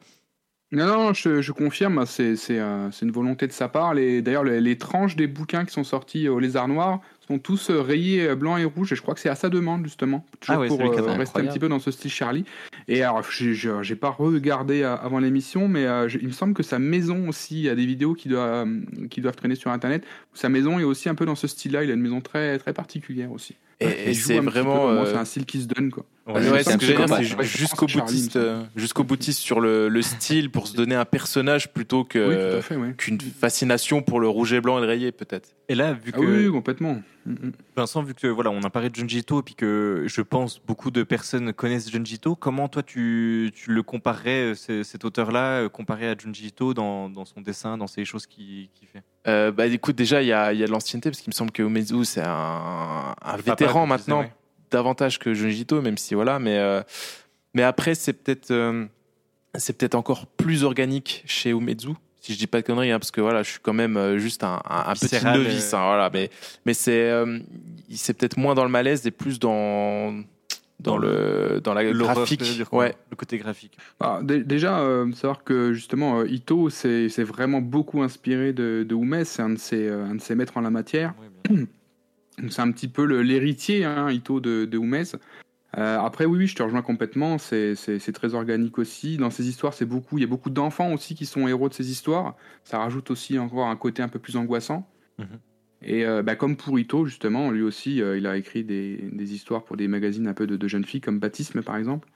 Speaker 3: Non, non, je, je confirme, c'est c'est, euh, c'est une volonté de sa part. Les- D'ailleurs, les, les tranches des bouquins qui sont sortis au Lézard Noir sont tous euh, rayés euh, blanc et rouge, et je crois que c'est à sa demande, justement. Toujours
Speaker 2: Ah ouais,
Speaker 3: pour euh, rester un petit peu dans ce style Charlie. Et alors, j'ai- pas regardé avant l'émission, mais euh, il me semble que sa maison aussi, il y a des vidéos qui doivent, qui doivent traîner sur Internet, sa maison est aussi un peu dans ce style-là. Il a une maison très, très particulière aussi.
Speaker 1: Et, c'est vraiment. euh,
Speaker 3: c'est un style qui se donne, quoi.
Speaker 2: Ouais,
Speaker 1: Ouais, c'est ce que j'allais dire,
Speaker 3: c'est
Speaker 1: jusqu'au boutiste, euh, jusqu'au boutiste sur le, le style pour se donner un personnage plutôt que
Speaker 3: oui,
Speaker 1: qu'une fascination pour le rouge et blanc et le rayé peut-être.
Speaker 2: Et là, vu
Speaker 3: Ah
Speaker 2: que
Speaker 3: oui, oui, complètement. Mm, mm.
Speaker 2: Vincent, vu que voilà, on a parlé de Junji Ito et puis que je pense beaucoup de personnes connaissent Junji Ito, comment toi tu, tu le comparerais, euh, ce- cet auteur-là, euh, comparé à Junji Ito dans, dans son dessin, dans ces choses qu'il fait?
Speaker 1: Euh, bah écoute déjà il y a, il y a de l'ancienneté parce qu'il me semble que Umezu c'est un, vétéran maintenant
Speaker 2: disais, ouais.
Speaker 1: Davantage que Junji Ito même si voilà mais euh, mais après c'est peut-être euh, c'est peut-être encore plus organique chez Umezu si je dis pas de conneries hein, parce que voilà je suis quand même euh, juste un, un- un petit novice hein, voilà mais mais c'est euh, c'est peut-être moins dans le malaise et plus dans dans
Speaker 2: Dans
Speaker 1: le dans la graphique ouais
Speaker 2: le côté graphique.
Speaker 3: Ah, dé- déjà, euh, savoir que justement, euh, Ito s'est s'est vraiment beaucoup inspiré de, de Umes, c'est un, de ses, euh, un de ses maîtres en la matière. Donc, C'est un petit peu l'héritier, hein, Ito, de, de. Euh, après, oui, oui, je te rejoins complètement, c'est très organique aussi. Dans ces histoires, c'est beaucoup, il y a beaucoup d'enfants aussi qui sont héros de ces histoires. Ça rajoute aussi encore un côté un peu plus angoissant.
Speaker 2: Mhm.
Speaker 3: Et euh, bah, comme pour Ito, justement, lui aussi, euh, il a écrit des, des histoires pour des magazines un peu de, de jeunes filles, comme Baptisme, par exemple.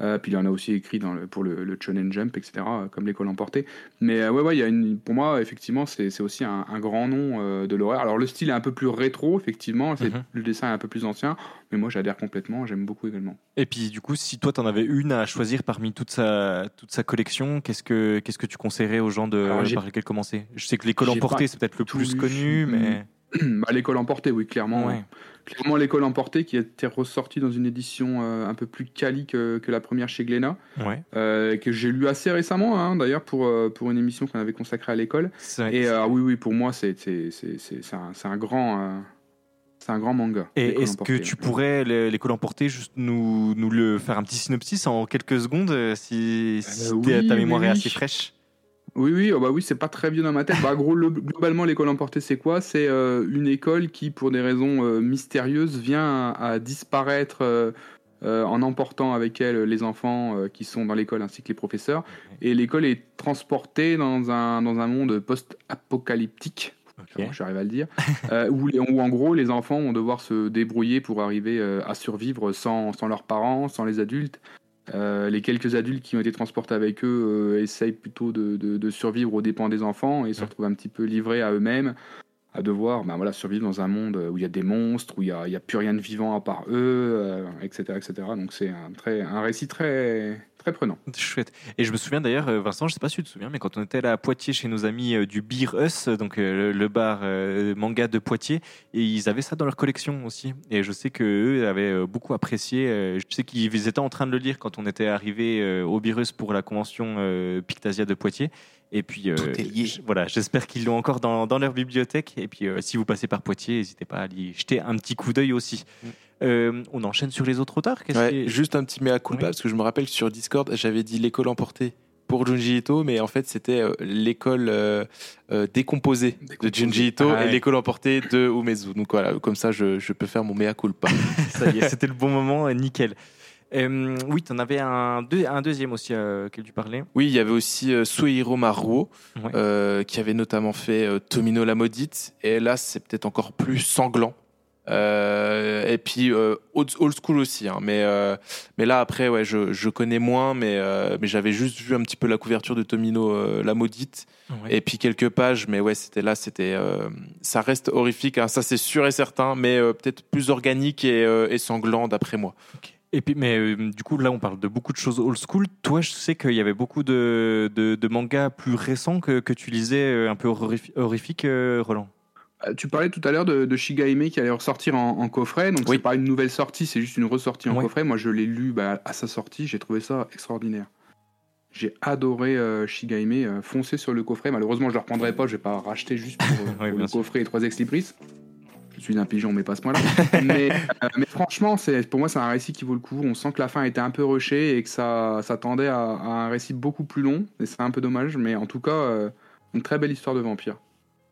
Speaker 3: Euh, puis il en a aussi écrit dans le, pour le, le Shonen Jump, etc., euh, comme l'école emportée. Mais euh, ouais, ouais, y a une, pour moi, effectivement, c'est aussi un, un grand nom de l'horreur. Alors le style est un peu plus rétro, effectivement,
Speaker 2: Mhm.
Speaker 3: le dessin est un peu plus ancien, mais moi j'adhère complètement, j'aime beaucoup également.
Speaker 2: Et puis du coup, si toi t'en avais une à choisir parmi toute sa, toute sa collection, qu'est-ce que, qu'est-ce que tu conseillerais aux gens de,
Speaker 3: Alors,
Speaker 2: par lesquels commencer? Je sais que l'école emportée c'est peut-être le plus
Speaker 3: lu.
Speaker 2: connu, mais
Speaker 3: Bah, l'école emportée, oui, clairement.
Speaker 2: Ouais.
Speaker 3: Clairement l'école emportée qui était ressortie dans une édition euh, un peu plus quali que, que la première chez Glénat,
Speaker 2: Ouais.
Speaker 3: euh, que j'ai lu assez récemment hein, d'ailleurs pour, euh, pour une émission qu'on avait consacrée à l'école. Et euh, oui, oui, pour moi, c'est un, c'est un grand. c'est un grand manga.
Speaker 2: Et est-ce que tu pourrais, le- l'école emportée, juste nous, nous le faire un petit synopsis en quelques secondes, si, si t'es-
Speaker 3: oui,
Speaker 2: ta
Speaker 3: oui,
Speaker 2: mémoire est assez fraîche?
Speaker 3: Oui, oui, oh bah oui, c'est pas très vieux dans ma tête. Bah, gros, le- globalement, l'école emportée, c'est quoi? C'est euh, une école qui, pour des raisons euh, mystérieuses, vient à, à disparaître euh, en emportant avec elle les enfants qui sont dans l'école ainsi que les professeurs. Et l'école est transportée dans un, dans un monde post-apocalyptique.
Speaker 2: Ok.
Speaker 3: J'arrive à le dire? euh, où, les- où, en gros, les enfants vont devoir se débrouiller pour arriver euh, à survivre sans, sans leurs parents, sans les adultes. Euh, les quelques adultes qui ont été transportés avec eux euh, essayent plutôt de, de- de survivre aux dépens des enfants et se retrouvent un petit peu livrés à eux-mêmes, à devoir ben voilà, survivre dans un monde où il y a des monstres, où il n'y a, a plus rien de vivant à part eux, euh, etc., etc. Donc c'est un, un récit très, très prenant.
Speaker 2: Chouette. Et je me souviens d'ailleurs, euh, Vincent, je sais pas si tu te souviens, mais quand on était là à Poitiers chez nos amis euh, du Beer Us, donc le, bar manga de Poitiers, et ils avaient ça dans leur collection aussi. Et je sais que eux avaient beaucoup apprécié. je sais qu'ils étaient en train de le lire quand on était arrivé au Beer Us pour la convention Pictasia de Poitiers. Et puis euh,
Speaker 1: Tout est lié.
Speaker 2: j- voilà, j'espère qu'ils l'ont encore dans, dans leur bibliothèque. Et puis euh, si vous passez par Poitiers, n'hésitez pas à y jeter un petit coup d'œil aussi.
Speaker 1: Mm.
Speaker 2: Euh, on enchaîne sur les autres auteurs.
Speaker 1: Ouais,
Speaker 2: qui
Speaker 1: Juste un petit mea culpa,
Speaker 2: Oui.
Speaker 1: parce que je me rappelle que sur Discord, j'avais dit l'école emportée pour Junji Ito, mais en fait, c'était euh, l'école euh, euh, décomposée de. Junji Ito
Speaker 2: Ah ouais.
Speaker 1: et l'école emportée de Umezu. Donc voilà, comme ça, je, je peux faire mon mea culpa.
Speaker 2: Ça y est, c'était le bon moment, euh, nickel. Euh, oui, tu en avais un, deux- un deuxième aussi euh, auquel tu parlais.
Speaker 1: Oui, il y avait aussi euh, Suehiro Maruo,
Speaker 2: Ouais.
Speaker 1: euh, qui avait notamment fait euh, Tomino la maudite. Et là, c'est peut-être encore plus sanglant. Euh, et puis old, old school aussi, hein. mais mais là après ouais je, je connais moins, mais mais j'avais juste vu un petit peu la couverture de Tomino la maudite
Speaker 2: Ouais.
Speaker 1: et puis quelques pages, mais ouais c'était là c'était ça reste horrifique, hein, ça c'est sûr et certain, mais peut-être plus organique et, et sanglant d'après moi.
Speaker 2: Et puis, mais euh, du coup, là, on parle de beaucoup de choses old school. Toi, je sais qu'il y avait beaucoup de, de, de mangas plus récents que, que tu lisais, euh, un peu horrifi- horrifiques, euh, Roland.
Speaker 3: Euh, Tu parlais tout à l'heure de, de Shigaime qui allait ressortir en, en coffret, donc
Speaker 1: Oui.
Speaker 3: c'est pas une nouvelle sortie, c'est juste une ressortie en coffret. Moi, je l'ai lu bah, à sa sortie, j'ai trouvé ça extraordinaire. J'ai adoré euh, Shigaime, foncer sur le coffret. Malheureusement, je le reprendrai pas, je vais pas racheter juste pour,
Speaker 2: Oui,
Speaker 3: pour
Speaker 2: bien
Speaker 3: le
Speaker 2: sûr.
Speaker 3: coffret et trois ex libris. Je suis un pigeon, mais pas à ce point-là. mais, euh, mais franchement, c'est pour moi, c'est un récit qui vaut le coup. On sent que la fin était un peu rushée et que ça, ça tendait à, à un récit beaucoup plus long. Et c'est un peu dommage, mais en tout cas, euh, une très belle histoire de vampire.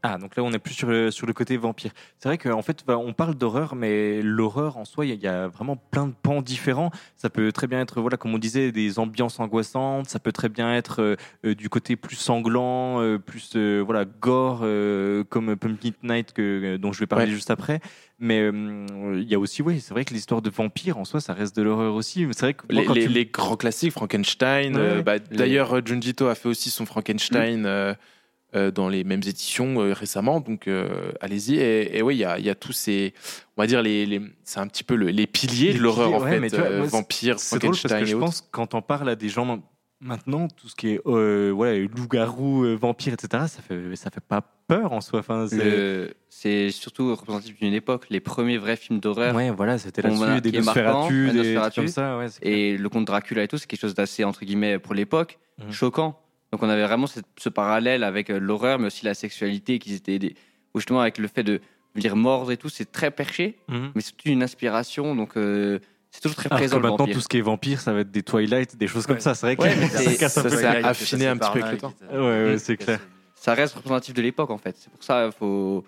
Speaker 2: Ah, donc là, on est plus sur le, sur le côté vampire. C'est vrai qu'en fait, bah, on parle d'horreur, mais l'horreur en soi, il y, a- vraiment plein de pans différents. Ça peut très bien être, voilà, comme on disait, des ambiances angoissantes. Ça peut très bien être euh, euh, du côté plus sanglant, euh, plus euh, voilà gore, comme Pumpkin Night que, dont je vais parler
Speaker 1: Ouais.
Speaker 2: juste après. Mais il y a aussi, oui, c'est vrai que l'histoire de vampire en soi, ça reste de l'horreur aussi. C'est vrai que moi,
Speaker 1: Les,
Speaker 2: quand
Speaker 1: les-
Speaker 2: tu-
Speaker 1: les grands classiques, Frankenstein.
Speaker 2: Ouais,
Speaker 1: bah,
Speaker 5: Les-
Speaker 1: D'ailleurs, euh, Junji Ito a fait aussi son Frankenstein euh, euh, dans les mêmes éditions euh, récemment. Donc, euh, allez-y. Et, et oui, il y a, il y a tous ces. On va dire, les, les- c'est un petit peu le- les piliers
Speaker 2: Les
Speaker 1: de l'horreur, en
Speaker 2: ouais,
Speaker 1: fait.
Speaker 2: vois,
Speaker 1: euh,
Speaker 2: moi,
Speaker 1: vampire,
Speaker 2: C'est drôle parce que je
Speaker 1: autres.
Speaker 2: pense quand on parle à des gens ma- maintenant, tout ce qui est euh, voilà, loup-garou, euh, vampire, etc., ça fait, ça fait pas peur en soi. Enfin, c'est...
Speaker 5: Le- C'est surtout représentatif d'une époque. Les premiers vrais films d'horreur
Speaker 2: Ouais, voilà, c'était là-dessus, des Nosferatu, des comme ça. Ouais,
Speaker 5: et le conte Dracula et tout, c'est quelque chose d'assez, entre guillemets, pour l'époque,
Speaker 2: Mhm.
Speaker 5: choquant. Donc on avait vraiment cette- ce parallèle avec euh, l'horreur, mais aussi la sexualité, qui étaient des... ou justement avec le fait de venir mordre et tout, c'est très perché,
Speaker 2: Mhm.
Speaker 5: mais c'est une inspiration, donc euh, c'est toujours très
Speaker 2: Alors
Speaker 5: présent
Speaker 2: que maintenant,
Speaker 5: vampire.
Speaker 2: tout ce qui est vampire, ça va être des Twilight, des choses comme
Speaker 7: Ouais.
Speaker 2: ça. C'est vrai que
Speaker 5: Ouais,
Speaker 2: ça casse
Speaker 1: affiné un petit peu avec le temps.
Speaker 2: Ouais, ouais, c'est clair.
Speaker 5: Ça reste représentatif de l'époque en fait. C'est pour ça faut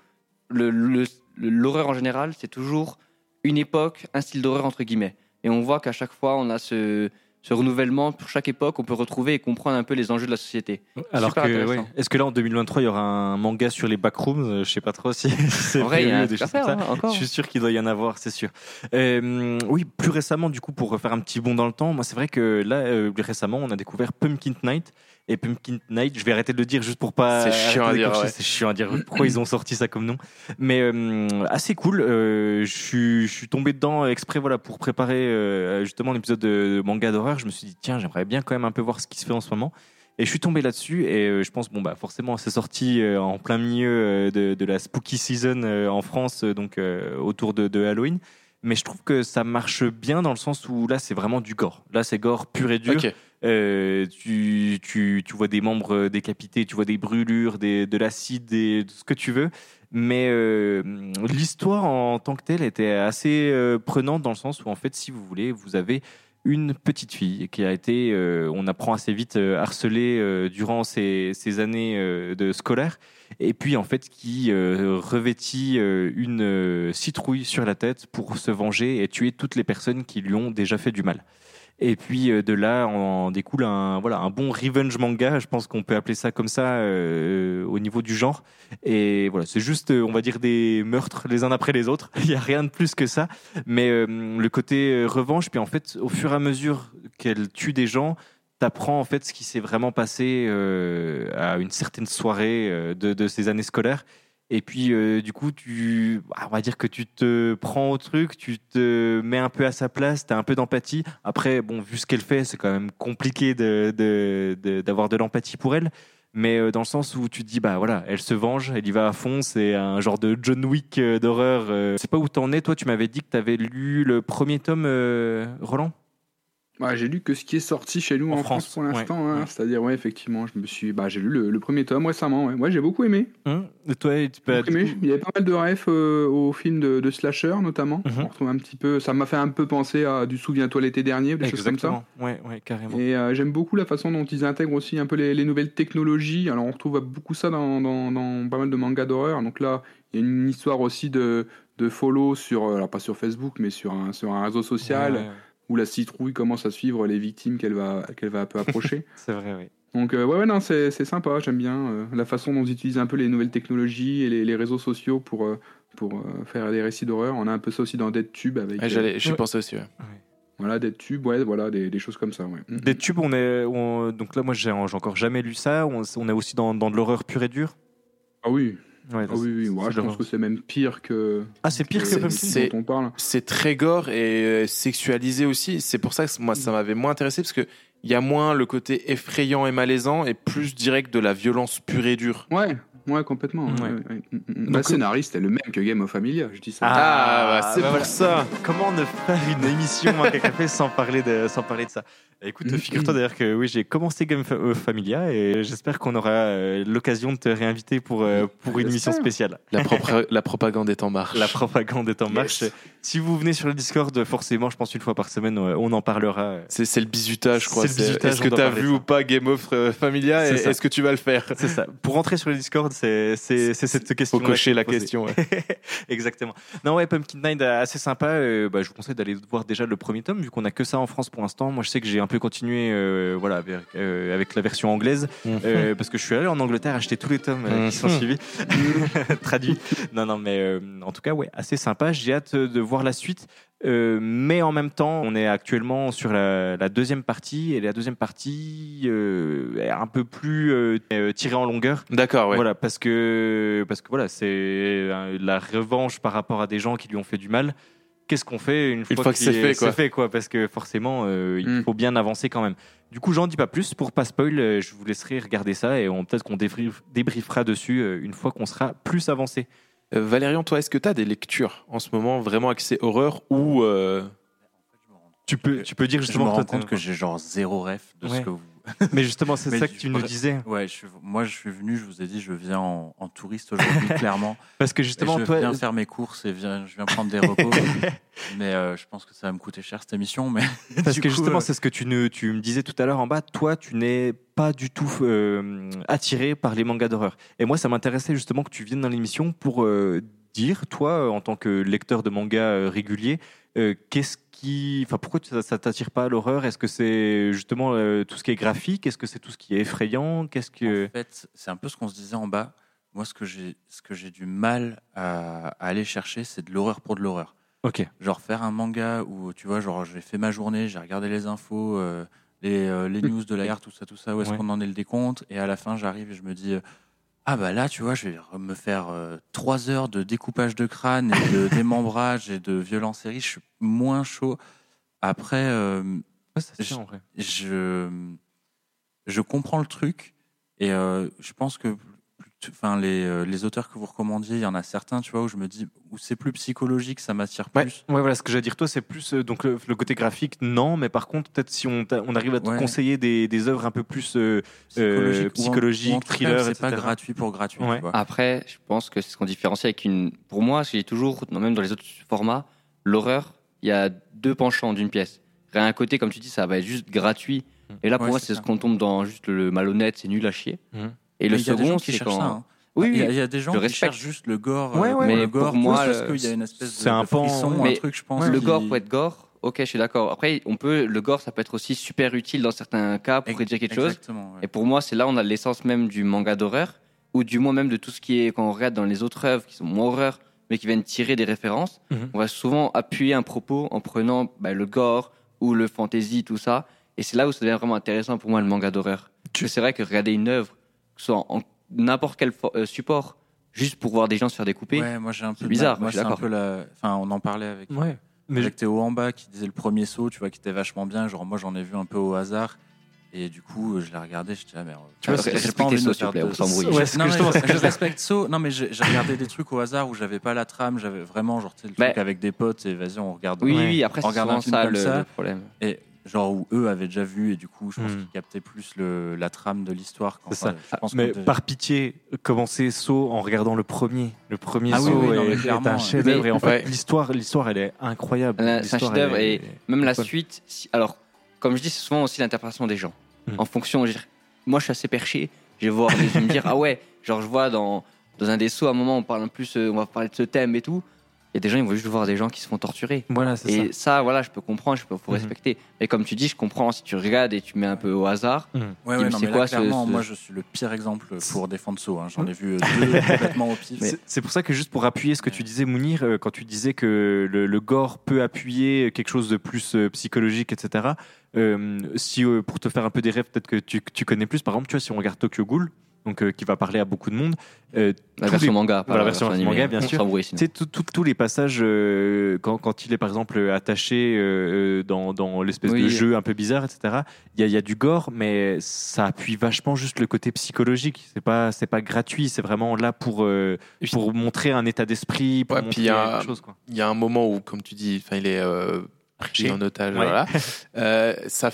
Speaker 5: le- le- le- l'horreur en général, c'est toujours une époque, un style d'horreur entre guillemets. Et on voit qu'à chaque fois, on a ce, ce renouvellement pour chaque époque, on peut retrouver et comprendre un peu les enjeux de la société.
Speaker 2: Alors que, ouais. est-ce que là, en 2023, il y aura un manga sur les backrooms? Euh, Je sais pas trop si c'est
Speaker 5: vrai, il y a
Speaker 2: des choses comme
Speaker 5: faire
Speaker 2: ça.
Speaker 5: hein, encore.
Speaker 2: Je suis sûr qu'il doit y en avoir, c'est sûr. Euh, oui, plus récemment, du coup, pour refaire un petit bond dans le temps, moi, c'est vrai que là, euh, récemment, on a découvert Pumpkin Night. Et Pumpkin Night, je vais arrêter de le dire juste pour pas.
Speaker 1: C'est chiant à dire, ouais.
Speaker 2: C'est chiant à dire. Pourquoi ils ont sorti ça comme nom Mais euh, assez cool. Euh, je suis- tombé dedans exprès, voilà, pour préparer euh, justement l'épisode de manga d'horreur. Je me suis dit, tiens, j'aimerais bien quand même un peu voir ce qui se fait en ce moment. Et je suis tombé là-dessus et je pense, bon, bah, forcément, c'est sorti en plein milieu de, de la spooky season en France, donc autour de, de Halloween. Mais je trouve que ça marche bien dans le sens où là, c'est vraiment du gore. Là, c'est gore pur et dur. Euh, tu, tu, tu vois des membres décapités, tu vois des brûlures, des, de l'acide, tout ce que tu veux. Mais euh, l'histoire en tant que telle était assez euh, prenante dans le sens où, en fait, si vous voulez, vous avez une petite fille qui a été, euh, on apprend assez vite, euh, harcelée euh, durant ses, années euh, de scolaire, et puis en fait qui revêtit une citrouille sur la tête pour se venger et tuer toutes les personnes qui lui ont déjà fait du mal. Et puis euh, de là en découle un voilà un bon revenge manga, je pense qu'on peut appeler ça comme ça euh, au niveau du genre. Et voilà, c'est juste euh, on va dire des meurtres les uns après les autres. Il y a rien de plus que ça. Mais le côté revanche, puis en fait au fur et à mesure qu'elle tue des gens, t'apprends en fait ce qui s'est vraiment passé à une certaine soirée de, de ces années scolaires. Et puis, euh, du coup, tu, ah, on va dire que tu te prends au truc, tu te mets un peu à sa place, tu as un peu d'empathie. Après, bon, vu ce qu'elle fait, c'est quand même compliqué de- de- de- d'avoir de, l'empathie pour elle. Mais euh, dans le sens où tu te dis, bah voilà, elle se venge, elle y va à fond, c'est un genre de John Wick euh, d'horreur. Je sais pas où t'en es, toi, tu m'avais dit que t'avais lu le premier tome, Roland?
Speaker 3: Ouais, j'ai lu que ce qui est sorti chez nous
Speaker 2: En
Speaker 3: en,
Speaker 2: France,
Speaker 3: France, pour l'instant.
Speaker 2: ouais,
Speaker 3: hein.
Speaker 2: ouais.
Speaker 3: C'est-à-dire, ouais, effectivement, je me suis, bah, j'ai lu le, le premier tome récemment. Ouais, Ouais, j'ai beaucoup aimé.
Speaker 2: Hum, Et toi, tu peux-
Speaker 3: aimé. Il y avait pas mal de refs euh, au film de, de slasher notamment.
Speaker 2: Mhm.
Speaker 3: On retrouve un petit peu. Ça m'a fait un peu penser à du Souviens-toi l'été dernier, des choses comme ça.
Speaker 2: Exactement. Ouais, ouais, carrément.
Speaker 3: Et euh, j'aime beaucoup la façon dont ils intègrent aussi un peu les, les nouvelles technologies. Alors on retrouve beaucoup ça dans, dans- dans pas mal de mangas d'horreur. Donc là, il y a une histoire aussi de, de follow sur, euh, alors pas sur Facebook, mais sur un, sur un réseau social où la citrouille commence à suivre les victimes qu'elle va, qu'elle va un peu approcher.
Speaker 2: c'est vrai, oui.
Speaker 3: Donc euh, ouais, ouais, non, c'est c'est sympa, j'aime bien euh, la façon dont ils utilisent un peu les nouvelles technologies et les, les réseaux sociaux pour, euh, pour euh, faire des récits d'horreur. On a un peu ça aussi dans DeadTube avec
Speaker 1: Ouais,
Speaker 3: euh,
Speaker 1: J'y
Speaker 2: Ouais.
Speaker 1: pensais aussi. ouais.
Speaker 3: voilà DeadTube, ouais, voilà des, des choses comme ça. Ouais. Mm.
Speaker 2: Des tubes, on est, on- donc là, moi, j'ai j'ai encore jamais lu ça. On, on est aussi dans, dans de l'horreur pure et dure.
Speaker 3: Ah oui,
Speaker 2: Ouais,
Speaker 3: ah oui, oui. Ouais,
Speaker 2: c'est
Speaker 3: je pense que c'est même pire que.
Speaker 2: Ah, c'est pire que
Speaker 1: C'est-
Speaker 2: Pumpkin.
Speaker 1: c'est-
Speaker 3: dont on parle.
Speaker 1: C'est très gore et euh, sexualisé aussi. C'est pour ça que moi, ça m'avait moins intéressé parce que il y a moins le côté effrayant et malaisant et plus direct de la violence pure et dure.
Speaker 3: Ouais, ouais, complètement.
Speaker 2: Ouais.
Speaker 3: ouais, ouais. Mm, mm, mm.
Speaker 2: Donc,
Speaker 3: Bah, le scénariste est le même que Game of Familia, je dis ça.
Speaker 2: Ah,
Speaker 1: bah, c'est
Speaker 2: bah
Speaker 1: pour
Speaker 2: voilà.
Speaker 1: ça.
Speaker 2: Comment ne faire une émission Manga Café sans parler de, sans parler de ça? Écoute, figure-toi d'ailleurs que oui, j'ai commencé Game Fa- euh, Familia et j'espère qu'on aura euh, l'occasion de te réinviter pour, euh, pour une émission spéciale.
Speaker 1: La, propre- la propagande est en marche.
Speaker 2: La propagande est en marche. Si vous venez sur le Discord, forcément, je pense une fois par semaine, on en parlera.
Speaker 1: C'est le bizutage, je crois.
Speaker 2: C'est le bizutage,
Speaker 1: Est-ce que
Speaker 2: on doit
Speaker 1: tu as vu
Speaker 2: ça.
Speaker 1: ou pas Game of euh, Familia est-ce que tu vas le faire
Speaker 2: C'est ça. Pour rentrer sur le Discord, c'est cette question.
Speaker 1: Faut cocher la question. ouais.
Speaker 2: Exactement. Non, ouais, Pumpkin Night, assez sympa. Euh, bah, je vous conseille d'aller voir déjà le premier tome, vu qu'on a que ça en France pour l'instant. Moi, je sais que j'ai un peu continué euh, voilà, avec, avec la version anglaise, euh, parce que je suis allé en Angleterre acheter tous les tomes qui sont
Speaker 1: Mhm.
Speaker 2: suivis, traduits. Non, non, mais en tout cas, ouais, assez sympa. J'ai hâte de voir la suite. Euh, mais en même temps, on est actuellement sur la, la deuxième partie, et la deuxième partie euh, est un peu plus euh, tirée en longueur.
Speaker 1: D'accord, ouais.
Speaker 2: Voilà, parce que, parce que voilà, c'est la revanche par rapport à des gens qui lui ont fait du mal. Qu'est-ce qu'on fait une fois,
Speaker 1: fois que c'est fait, quoi.
Speaker 2: Fait, quoi, parce que forcément, il
Speaker 3: Mm.
Speaker 2: faut bien avancer quand même. Du coup, j'en dis pas plus. Pour pas spoil, je vous laisserai regarder ça et on peut-être qu'on débrief- débriefera dessus une fois qu'on sera plus avancé.
Speaker 1: Euh, Valérian, toi, est-ce que tu as des lectures en ce moment vraiment axées horreur ou euh,
Speaker 2: Tu peux, tu peux dire
Speaker 7: Je me
Speaker 2: justement
Speaker 7: rends compte que j'ai genre zéro ref de
Speaker 2: Ouais.
Speaker 7: ce que vous.
Speaker 2: Mais justement, c'est ça que tu nous disais.
Speaker 7: Ouais, je suis- moi je suis venu, je vous ai dit, je viens en, en touriste aujourd'hui, clairement.
Speaker 2: Parce que justement,
Speaker 7: je
Speaker 2: toi,
Speaker 7: viens faire mes courses et viens, je viens prendre des repos. mais euh, je pense que ça va me coûter cher cette émission. Mais
Speaker 2: Parce que
Speaker 7: coup,
Speaker 2: justement,
Speaker 7: euh,
Speaker 2: c'est ce que tu, ne, tu me disais tout à l'heure en bas. Toi, tu n'es pas du tout euh, attiré par les mangas d'horreur. Et moi, ça m'intéressait justement que tu viennes dans l'émission pour euh, dire, toi, euh, en tant que lecteur de mangas euh, régulier, euh, qu'est-ce qui, enfin, pourquoi ça, ça t'attire pas à l'horreur? Est-ce que c'est justement euh, tout ce qui est graphique? Est-ce que c'est tout ce qui est effrayant? Qu'est-ce que
Speaker 7: En fait, c'est un peu ce qu'on se disait en bas. Moi, ce que j'ai, ce que j'ai du mal à, à aller chercher, c'est de l'horreur pour de l'horreur.
Speaker 2: Ok.
Speaker 7: Genre faire un manga où, tu vois, genre j'ai fait ma journée, j'ai regardé les infos, euh, les, les news de la guerre, tout ça, tout ça, où est-ce
Speaker 2: Ouais.
Speaker 7: qu'on en est le décompte, et à la fin, j'arrive et je me dis, ah bah là, tu vois, je vais me faire euh, trois heures de découpage de crâne et de démembrage et de violence série, je suis moins chaud. Après, euh,
Speaker 2: Ouais, ça se
Speaker 7: Je-
Speaker 2: tient, en vrai.
Speaker 7: je je comprends le truc et euh, je pense que enfin les, euh, les auteurs que vous recommandiez, il y en a certains, tu vois, où je me dis où c'est plus psychologique, ça m'attire plus.
Speaker 2: ouais, voilà ce que j'allais dire. Toi, c'est plus euh, donc le, le côté graphique, non, mais par contre, peut-être si on, on arrive à te
Speaker 7: Ouais.
Speaker 2: conseiller des, des œuvres un peu plus euh,
Speaker 7: Psychologique, ou en-
Speaker 2: psychologique,
Speaker 7: ou
Speaker 2: thriller,
Speaker 7: C'est pas gratuit pour gratuit.
Speaker 2: Ouais.
Speaker 7: tu vois.
Speaker 5: Après, je pense que c'est ce qu'on différencie avec une. Pour moi, j'ai toujours, non, même dans les autres formats, l'horreur, il y a deux penchants d'une pièce. Rien un côté, comme tu dis, ça va être juste gratuit. Et là, pour
Speaker 7: Ouais,
Speaker 5: moi,
Speaker 7: c'est
Speaker 5: ce qu'on tombe dans juste le malhonnête, c'est nul à chier.
Speaker 2: Mhm.
Speaker 5: Et le
Speaker 7: Mais des
Speaker 5: second, c'est quand.
Speaker 7: ça. hein.
Speaker 5: Oui,
Speaker 7: il, y a,
Speaker 5: oui.
Speaker 7: il y a des gens qui cherchent juste le gore.
Speaker 2: Ouais,
Speaker 7: euh,
Speaker 2: ouais.
Speaker 7: pour
Speaker 5: Mais
Speaker 7: le gore,
Speaker 5: pour moi,
Speaker 7: parce qu'il y a une espèce de,
Speaker 2: c'est un
Speaker 7: de
Speaker 2: pan-
Speaker 7: frisson,
Speaker 5: mais
Speaker 7: un truc, je pense.
Speaker 5: le
Speaker 7: qui-
Speaker 5: gore peut être gore. Ok, je suis d'accord. Après, on peut, le gore, ça peut être aussi super utile dans certains cas pour dire quelque chose.
Speaker 7: Exactement, ouais.
Speaker 5: Et pour moi, c'est là où on a l'essence même du manga d'horreur, ou du moins même de tout ce qui est, quand on regarde dans les autres œuvres qui sont moins horreur, mais qui viennent tirer des références,
Speaker 2: Mhm.
Speaker 5: on va souvent appuyer un propos en prenant bah, le gore ou le fantasy, tout ça. Et c'est là où ça devient vraiment intéressant pour moi le manga d'horreur. Parce que c'est vrai que regarder une œuvre, que ce soit en n'importe quel euh, support, juste pour voir des gens se faire découper,
Speaker 7: Ouais, moi j'ai un peu
Speaker 5: bizarre.
Speaker 7: Moi,
Speaker 5: je suis
Speaker 7: c'est un
Speaker 5: d'accord.
Speaker 7: peu la. Enfin, on en parlait avec,
Speaker 2: Ouais. Mais
Speaker 7: avec Théo en bas qui disait le premier saut, tu vois, qui était vachement bien. Genre, moi j'en ai vu un peu au hasard. Et du coup, je l'ai regardé, je dis, ah merde.
Speaker 5: Tu vois,
Speaker 7: j'ai pas envie de faire
Speaker 5: plaît,
Speaker 7: de-
Speaker 5: on s'embrouille.
Speaker 2: Ouais,
Speaker 7: Non, mais je, respecte Saut. Non, mais j'ai regardé des trucs au hasard où j'avais pas la trame, j'avais vraiment, genre, tu sais, le
Speaker 5: Bah,
Speaker 7: truc avec des potes et vas-y, on regarde.
Speaker 5: oui,
Speaker 2: Ouais.
Speaker 5: oui, après c'est ça le,
Speaker 7: ça.
Speaker 5: le problème.
Speaker 7: Et genre où eux avaient déjà vu et du coup, je pense
Speaker 2: Hmm.
Speaker 7: qu'ils captaient plus le, la trame de l'histoire.
Speaker 2: C'est ça.
Speaker 7: je pense
Speaker 2: Mais
Speaker 7: que-
Speaker 2: par pitié, commencez saut en regardant le premier. Le premier
Speaker 7: Ah
Speaker 2: saut
Speaker 7: oui, non,
Speaker 2: est, un
Speaker 7: ouais.
Speaker 2: chef-d'œuvre. Et en fait,
Speaker 1: Ouais.
Speaker 2: l'histoire, l'histoire, elle est incroyable.
Speaker 5: C'est un chef-d'œuvre
Speaker 2: est-
Speaker 5: et Même la suite, si- alors, comme je dis, c'est souvent aussi l'interprétation des gens.
Speaker 2: Mhm.
Speaker 5: En fonction, je moi je suis assez perché, je vais voir, je vais me dire, ah ouais, genre je vois dans, dans un des sauts, à un moment, on parle en plus, euh, on va parler de ce thème et tout. Il y a des gens, ils vont juste voir des gens qui se font torturer.
Speaker 2: Voilà, c'est ça.
Speaker 5: Et ça. voilà, je peux comprendre, je peux faut
Speaker 2: Mhm.
Speaker 5: respecter. Mais comme tu dis, je comprends si tu regardes et tu mets un peu au hasard.
Speaker 7: Ouais, ouais,
Speaker 5: mais
Speaker 7: non,
Speaker 5: c'est
Speaker 7: mais
Speaker 5: quoi
Speaker 7: là,
Speaker 5: ce-
Speaker 7: clairement,
Speaker 5: ce-
Speaker 7: moi, je suis le pire exemple pour défendre Saut. hein. J'en ai vu deux complètement au pif.
Speaker 2: C'est- C'est pour ça que juste pour appuyer ce que tu disais, Mounir, euh, quand tu disais que le, le gore peut appuyer quelque chose de plus euh, psychologique, etc. euh, si euh, pour te faire un peu des rêves, peut-être que tu, que tu connais plus. Par exemple, tu vois, si on regarde Tokyo Ghoul, donc euh, qui va parler à beaucoup de monde, euh,
Speaker 5: La version
Speaker 2: les-
Speaker 5: manga, pas
Speaker 2: Voilà, la version
Speaker 5: animée.
Speaker 2: manga, bien sûr. tout- tous les passages, euh, quand, quand il est par exemple attaché euh, dans, dans l'espèce
Speaker 5: Oui.
Speaker 2: de jeu un peu bizarre, etc., il y a, il y a du gore, mais ça appuie vachement juste le côté psychologique. C'est pas, c'est pas gratuit, c'est vraiment là pour, euh, montrer un état d'esprit, pour
Speaker 1: Ouais,
Speaker 2: montrer
Speaker 1: puis il y a-
Speaker 2: quelque chose.
Speaker 1: Il y a un moment où, comme tu dis, enfin, il est euh, pris en otage.
Speaker 2: Ouais.
Speaker 1: Voilà. Euh, ça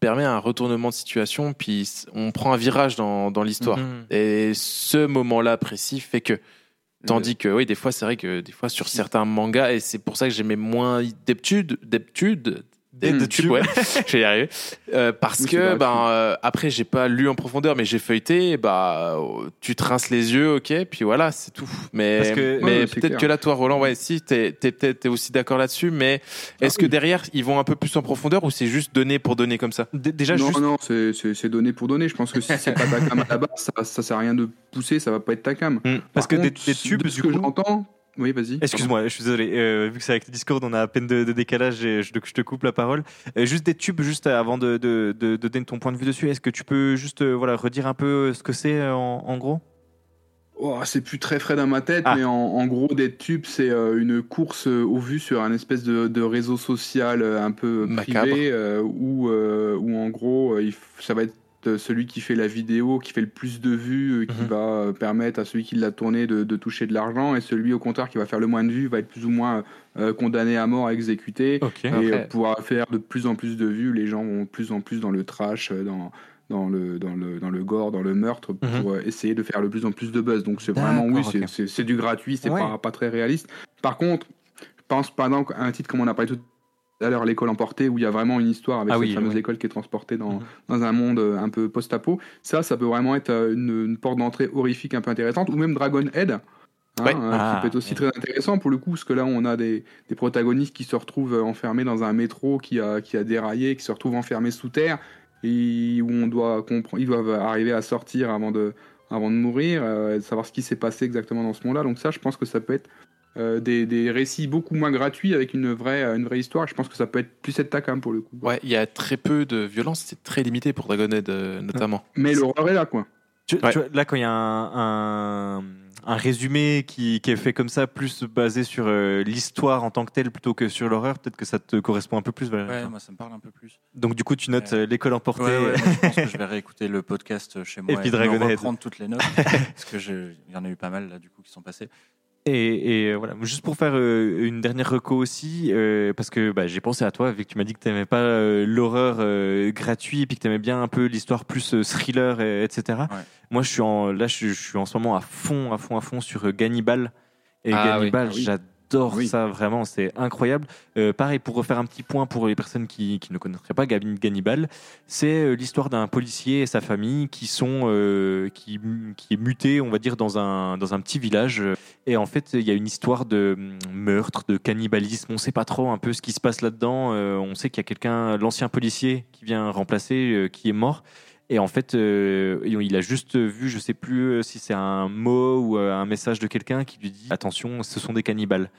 Speaker 1: permet un retournement de situation, puis on prend un virage dans, dans l'histoire.
Speaker 2: Mhm.
Speaker 1: Et ce moment-là précis fait que. Tandis que, oui, des fois, c'est vrai que des fois, sur certains mangas, et c'est pour ça que j'aimais moins d'habitude, d'habitude, d'habitude, ouais, je vais y arriver. Euh, parce que, ben, euh, après, j'ai pas lu en profondeur, mais j'ai feuilleté, et bah, euh, tu te rinces les yeux, ok, puis voilà, c'est tout. Mais,
Speaker 2: Parce que-
Speaker 1: mais
Speaker 3: Ouais,
Speaker 1: peut-être que là, toi, Roland, ouais, si, t'es, t'es, t'es- t'es aussi d'accord là-dessus, mais est-ce
Speaker 3: Ah,
Speaker 1: que
Speaker 3: oui.
Speaker 1: derrière, ils vont un peu plus en profondeur ou c'est juste donné pour donner comme ça?
Speaker 2: D- Déjà,
Speaker 3: non,
Speaker 2: juste.
Speaker 3: non, c'est- c'est c'est donné pour donner. Je pense que si c'est pas ta cam à la base, ça, ça sert à rien de pousser, ça va pas être ta cam.
Speaker 2: Hmm. Parce
Speaker 3: Par
Speaker 2: que des,
Speaker 3: contre,
Speaker 2: des tubes,
Speaker 3: de ce
Speaker 2: du
Speaker 3: que
Speaker 2: coup.
Speaker 3: j'entends. Oui, vas-y.
Speaker 2: Excuse-moi, je suis désolé. euh, vu que c'est avec le Discord, on a à peine de, de décalage et je, te- je te coupe la parole. Euh, juste des tubes, juste avant de, de, de- de donner ton point de vue dessus. Est-ce que tu peux juste euh, voilà, redire un peu ce que c'est en, en gros?
Speaker 3: Oh, c'est plus très frais dans ma tête,
Speaker 2: Ah.
Speaker 3: mais en, en gros, Dead Tube, c'est euh, une course euh, au vu sur un espèce de, de réseau social euh, un peu privé, euh, où, euh, où en gros, euh, ça va être euh, celui qui fait la vidéo, qui fait le plus de vues, euh, qui
Speaker 2: Mhm.
Speaker 3: va euh, permettre à celui qui l'a tourné de, de toucher de l'argent, et celui au contraire qui va faire le moins de vues va être plus ou moins euh, condamné à mort, exécuté. Et
Speaker 5: Après-
Speaker 3: euh, pour faire de plus en plus de vues, les gens vont de plus en plus dans le trash, euh, dans, dans, le, dans, le, dans le gore, dans le meurtre, pour euh, essayer de faire de plus en plus de buzz. Donc c'est vraiment, oui, c'est- du gratuit, c'est
Speaker 2: Ouais.
Speaker 3: pas, pas très réaliste. Par contre, je pense par exemple à un titre comme on a parlé tout à l'heure, L'école emportée, où il y a vraiment une histoire avec
Speaker 2: Ah
Speaker 3: cette
Speaker 2: oui,
Speaker 3: fameuse école qui est transportée dans,
Speaker 2: Mhm.
Speaker 3: dans un monde euh, un peu post-apo. Ça, ça peut vraiment être euh, une, une porte d'entrée horrifique un peu intéressante, ou même Dragon Head. hein,
Speaker 1: Ouais.
Speaker 3: euh,
Speaker 2: Ah,
Speaker 3: qui peut être aussi
Speaker 2: ouais.
Speaker 3: très intéressant pour le coup, parce que là on a des, des protagonistes qui se retrouvent enfermés dans un métro qui a, qui a déraillé, qui se retrouvent enfermés sous terre, et où on doit comprendre, ils doivent arriver à sortir avant de, avant de mourir, euh, savoir ce qui s'est passé exactement dans ce monde-là. Donc ça, je pense que ça peut être euh, des, des récits beaucoup moins gratuits avec une vraie, une vraie histoire. Je pense que ça peut être plus être ta cam pour le coup.
Speaker 1: Ouais, il y a très peu de violence, c'est très limité pour Dragonhead euh, notamment.
Speaker 3: Mais l'horreur est là, quoi.
Speaker 2: Tu-
Speaker 1: Ouais.
Speaker 2: tu vois, là, quand il y a un, un, un résumé qui, qui est fait comme ça, plus basé sur euh, l'histoire en tant que telle plutôt que sur l'horreur, peut-être que ça te correspond un peu plus. Valérie.
Speaker 7: Ouais, moi ça me parle un peu plus.
Speaker 2: Donc du coup, tu notes euh, l'école emportée.
Speaker 7: Ouais, ouais, moi, je pense que je vais réécouter le podcast chez moi
Speaker 2: Et puis
Speaker 7: me
Speaker 2: Dragonhead.
Speaker 7: reprendre toutes les notes parce que je- il y en a eu pas mal là du coup qui sont passées.
Speaker 2: Et, et, euh, voilà, juste pour faire euh, une dernière reco aussi, euh, parce que bah, j'ai pensé à toi, vu que tu m'as dit que tu n'aimais pas l'horreur euh, gratuit, et puis que tu aimais bien un peu l'histoire plus thriller, et- etc.
Speaker 7: Ouais.
Speaker 2: Moi, je suis en, là, je, je suis en ce moment à fond, à fond, à fond sur Gannibal. Et
Speaker 5: Ah.
Speaker 2: Gannibal,
Speaker 3: Ah oui.
Speaker 2: j'adore
Speaker 3: Oui.
Speaker 2: ça, vraiment, c'est incroyable. Euh, pareil, pour refaire un petit point pour les personnes qui, qui ne connaîtraient pas Gannibal, c'est euh, l'histoire d'un policier et sa famille qui sont euh, qui, qui est muté, on va dire, dans un, dans un petit village. Et en fait, il y a une histoire de hum, meurtre, de cannibalisme. On ne sait pas trop un peu ce qui se passe là-dedans. Euh, on sait qu'il y a quelqu'un, l'ancien policier, qui vient remplacer, qui est mort. Et en fait, euh, il a juste vu, je sais plus euh, si c'est un mot ou euh, un message de quelqu'un qui lui dit attention, ce sont des cannibales.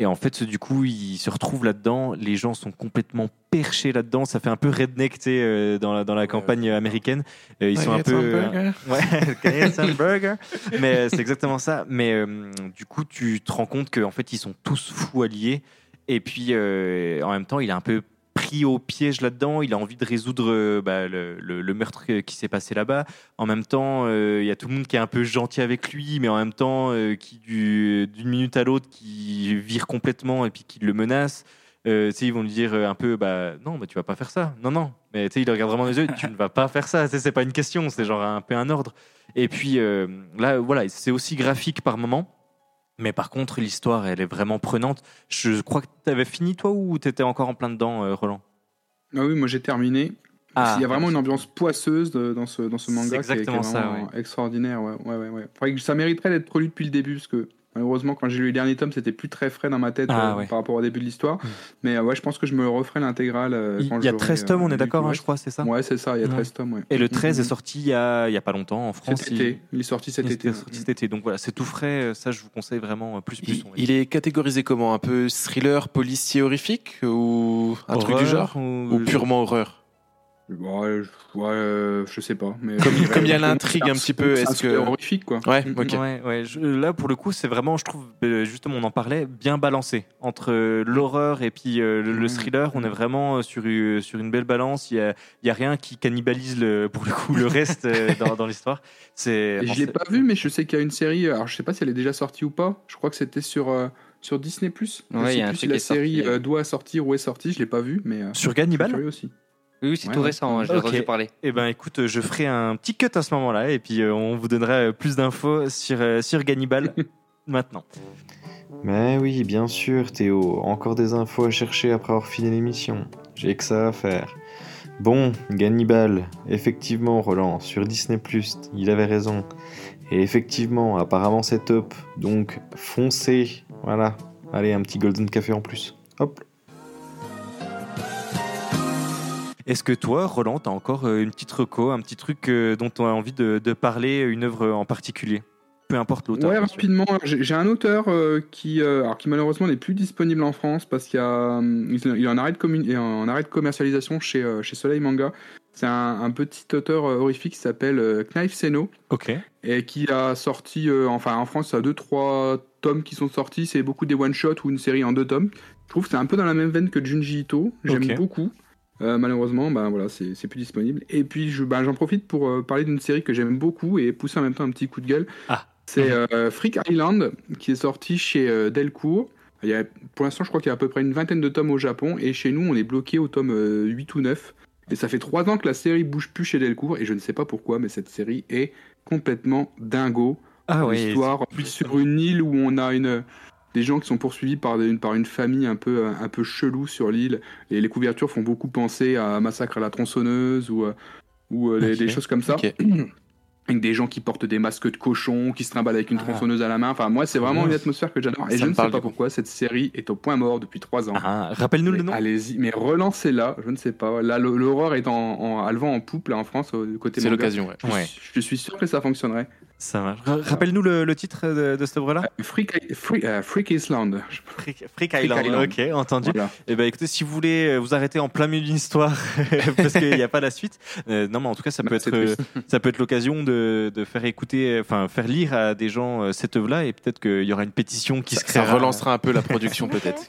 Speaker 2: Et en fait, du coup, il se retrouve là-dedans. Les gens sont complètement perchés là-dedans. Ça fait un peu redneck, tu sais, euh, dans la, dans la campagne américaine. Euh, ils sont un peu. Ouais, Burger. Mais euh, c'est exactement ça. Mais euh, du coup, tu te rends compte qu'en fait, ils sont tous fous alliés. Et puis, euh, en même temps, il est un peu pris au piège là-dedans. Il a envie de résoudre euh, bah, le, meurtre qui s'est passé là-bas. En même temps, euh, il y a tout le monde qui est un peu gentil avec lui, mais en même temps, euh, qui du- d'une minute à l'autre, qui vire complètement et puis qui le menace. Euh, ils vont lui dire un peu, bah non, bah, tu vas pas faire ça. Non, non. Mais il le regarde vraiment dans les yeux, tu ne vas pas faire ça. C'est pas une question, c'est genre un peu un ordre. Et puis là, voilà, c'est aussi graphique par moment. Mais par contre, l'histoire, elle est vraiment prenante. Je crois que tu avais fini, toi, ou tu étais encore en plein dedans, euh, Roland?
Speaker 3: Ah oui, moi j'ai terminé.
Speaker 2: Ah,
Speaker 3: Il y a vraiment une ambiance poisseuse dans ce, dans ce manga qui est-
Speaker 2: exactement
Speaker 3: qui est,
Speaker 2: ça,
Speaker 3: extraordinaire. Ouais, ouais, ouais, ouais. Faudrait que ça mériterait d'être relu depuis le début parce que malheureusement, quand j'ai lu les derniers tomes, c'était plus très frais dans ma tête
Speaker 2: Ah,
Speaker 3: euh,
Speaker 2: ouais.
Speaker 3: par rapport au début de l'histoire. Mais euh, ouais, je pense que je me referai l'intégrale. euh,
Speaker 2: Il y a
Speaker 3: j'aurai,
Speaker 2: 13 tomes, on est d'accord, hein, je crois, c'est ça
Speaker 3: Ouais, c'est ça, il y a
Speaker 2: Ouais.
Speaker 3: 13 tomes. Ouais.
Speaker 2: Et le
Speaker 3: Mm,
Speaker 2: 13
Speaker 3: mm,
Speaker 2: est sorti il y a, il y a pas longtemps en France.
Speaker 3: Cet
Speaker 2: il-
Speaker 3: été. Il est sorti cet
Speaker 2: il
Speaker 3: été.
Speaker 2: sorti cet été. Donc voilà, c'est tout frais. Ça, je vous conseille vraiment plus plus.
Speaker 1: Il, est catégorisé comment? Un peu thriller, policier, horrifique Ou un truc du genre?
Speaker 2: ou-
Speaker 1: Ou purement horreur?
Speaker 3: Ouais, euh, je sais pas. Mais
Speaker 1: Comme- il y a l'intrigue un petit peu, est-ce que-
Speaker 3: horrifique quoi.
Speaker 1: Ouais,
Speaker 3: Mm,
Speaker 1: ok.
Speaker 2: Ouais, ouais. je- là, pour le coup, c'est vraiment, je trouve, euh, justement, on en parlait, bien balancé. Entre euh, l'horreur et puis euh, le,
Speaker 3: Ouais.
Speaker 2: thriller, on est vraiment sur, sur une belle balance. Il n'y a, il y a rien qui cannibalise, le, pour le coup, le reste dans, dans l'histoire. C'est,
Speaker 3: je l'ai pas vu, mais je sais qu'il y a une série. Alors, je sais pas si elle est déjà sortie ou pas. Je crois que c'était sur, euh, sur Disney. Je
Speaker 5: Ouais,
Speaker 3: sais
Speaker 5: il y a un
Speaker 3: plus si
Speaker 5: truc
Speaker 3: la
Speaker 5: sorti,
Speaker 3: série doit sortir ou est sortie. Je l'ai pas vu, mais. euh,
Speaker 2: Sur Gannibal
Speaker 3: aussi.
Speaker 5: Oui, c'est
Speaker 3: Ouais,
Speaker 5: tout
Speaker 3: ouais.
Speaker 5: récent, hein, j'ai
Speaker 2: Ok.
Speaker 5: entendu parler.
Speaker 2: Eh ben, écoute, je ferai un petit cut à ce moment-là et puis euh, on vous donnera euh, plus d'infos sur, euh, sur Gannibal maintenant.
Speaker 8: Mais oui, bien sûr, Théo. Encore des infos à chercher après avoir fini l'émission. J'ai que ça à faire. Bon, Gannibal, effectivement, Roland, sur Disney, il avait raison. Et effectivement, apparemment, c'est top. Donc, foncez. Voilà. Allez, un petit Golden Café en plus. Hop.
Speaker 2: Est-ce que toi, Roland, tu as encore euh, une petite reco, un petit truc euh, dont tu as envie de, de parler, une œuvre en particulier? Peu importe l'auteur.
Speaker 3: Ouais,
Speaker 2: sûr.
Speaker 3: rapidement. J'ai j'ai un auteur euh, qui, euh, alors, qui malheureusement n'est plus disponible en France parce qu'il y a, hum, il est en arrêt de, commun- en arrêt de commercialisation chez, euh, chez Soleil Manga. C'est un, un petit auteur horrifique qui s'appelle Knife Seno
Speaker 2: Ok.
Speaker 3: et qui a sorti, enfin en France, il y a deux trois tomes qui sont sortis. C'est beaucoup des one shot ou une série en deux tomes. Je trouve que c'est un peu dans la même veine que Junji Ito. J'aime beaucoup. Euh, malheureusement, ben voilà, c'est plus disponible. Et puis je- ben, j'en profite pour euh, parler d'une série que j'aime beaucoup et pousser en même temps un petit coup de gueule.
Speaker 2: Ah.
Speaker 3: C'est euh, Freak Island qui est sorti chez Delcourt. Il y a, pour l'instant, je crois qu'il y a à peu près une vingtaine de tomes au Japon et chez nous, on est bloqué au tome euh, 8 ou 9. Et ça fait trois ans que la série bouge plus chez Delcourt et je ne sais pas pourquoi, mais cette série est complètement dingo.
Speaker 2: Ah ouais.
Speaker 3: L'histoire sur une île où on a une des gens qui sont poursuivis par une, par une famille un peu, un peu chelou sur l'île. Et les couvertures font beaucoup penser à Massacre à la tronçonneuse ou, ou euh, des, choses comme ça. Avec des gens qui portent des masques de cochon, qui se trimballent avec une
Speaker 2: Ah.
Speaker 3: tronçonneuse à la main. Enfin, moi, c'est vraiment une atmosphère que j'adore. Et
Speaker 1: Ça
Speaker 3: je ne sais pas pourquoi cette série est au point mort depuis trois ans.
Speaker 2: Ah, Rappelle-nous le nom.
Speaker 3: Allez-y, mais relancez-la, je ne sais pas. Là, l'aurore est en, en, à le vent en poupe là, en France, côté
Speaker 1: C'est l'occasion, ouais.
Speaker 3: Je,
Speaker 2: Ouais.
Speaker 3: je suis sûr que ça fonctionnerait.
Speaker 2: Ça marche. Rappelle-nous le, le titre de, de cette œuvre-là
Speaker 3: Freak, Freak, euh, Freak Island.
Speaker 2: Freak, Freak Island.
Speaker 3: Island.
Speaker 2: Ok, entendu.
Speaker 3: Voilà.
Speaker 2: Eh ben, écoutez, si vous voulez euh, vous arrêter en plein milieu d'une histoire parce qu'il n'y a pas la suite, euh, non, mais en tout cas, ça peut
Speaker 3: Bah,
Speaker 2: être, euh, ça peut être l'occasion de, de faire écouter, enfin, faire lire à des gens euh, cette œuvre-là, et peut-être qu'il y aura une pétition qui
Speaker 1: Ça,
Speaker 2: se
Speaker 1: ça
Speaker 2: créera.
Speaker 1: relancera un peu la production peut-être.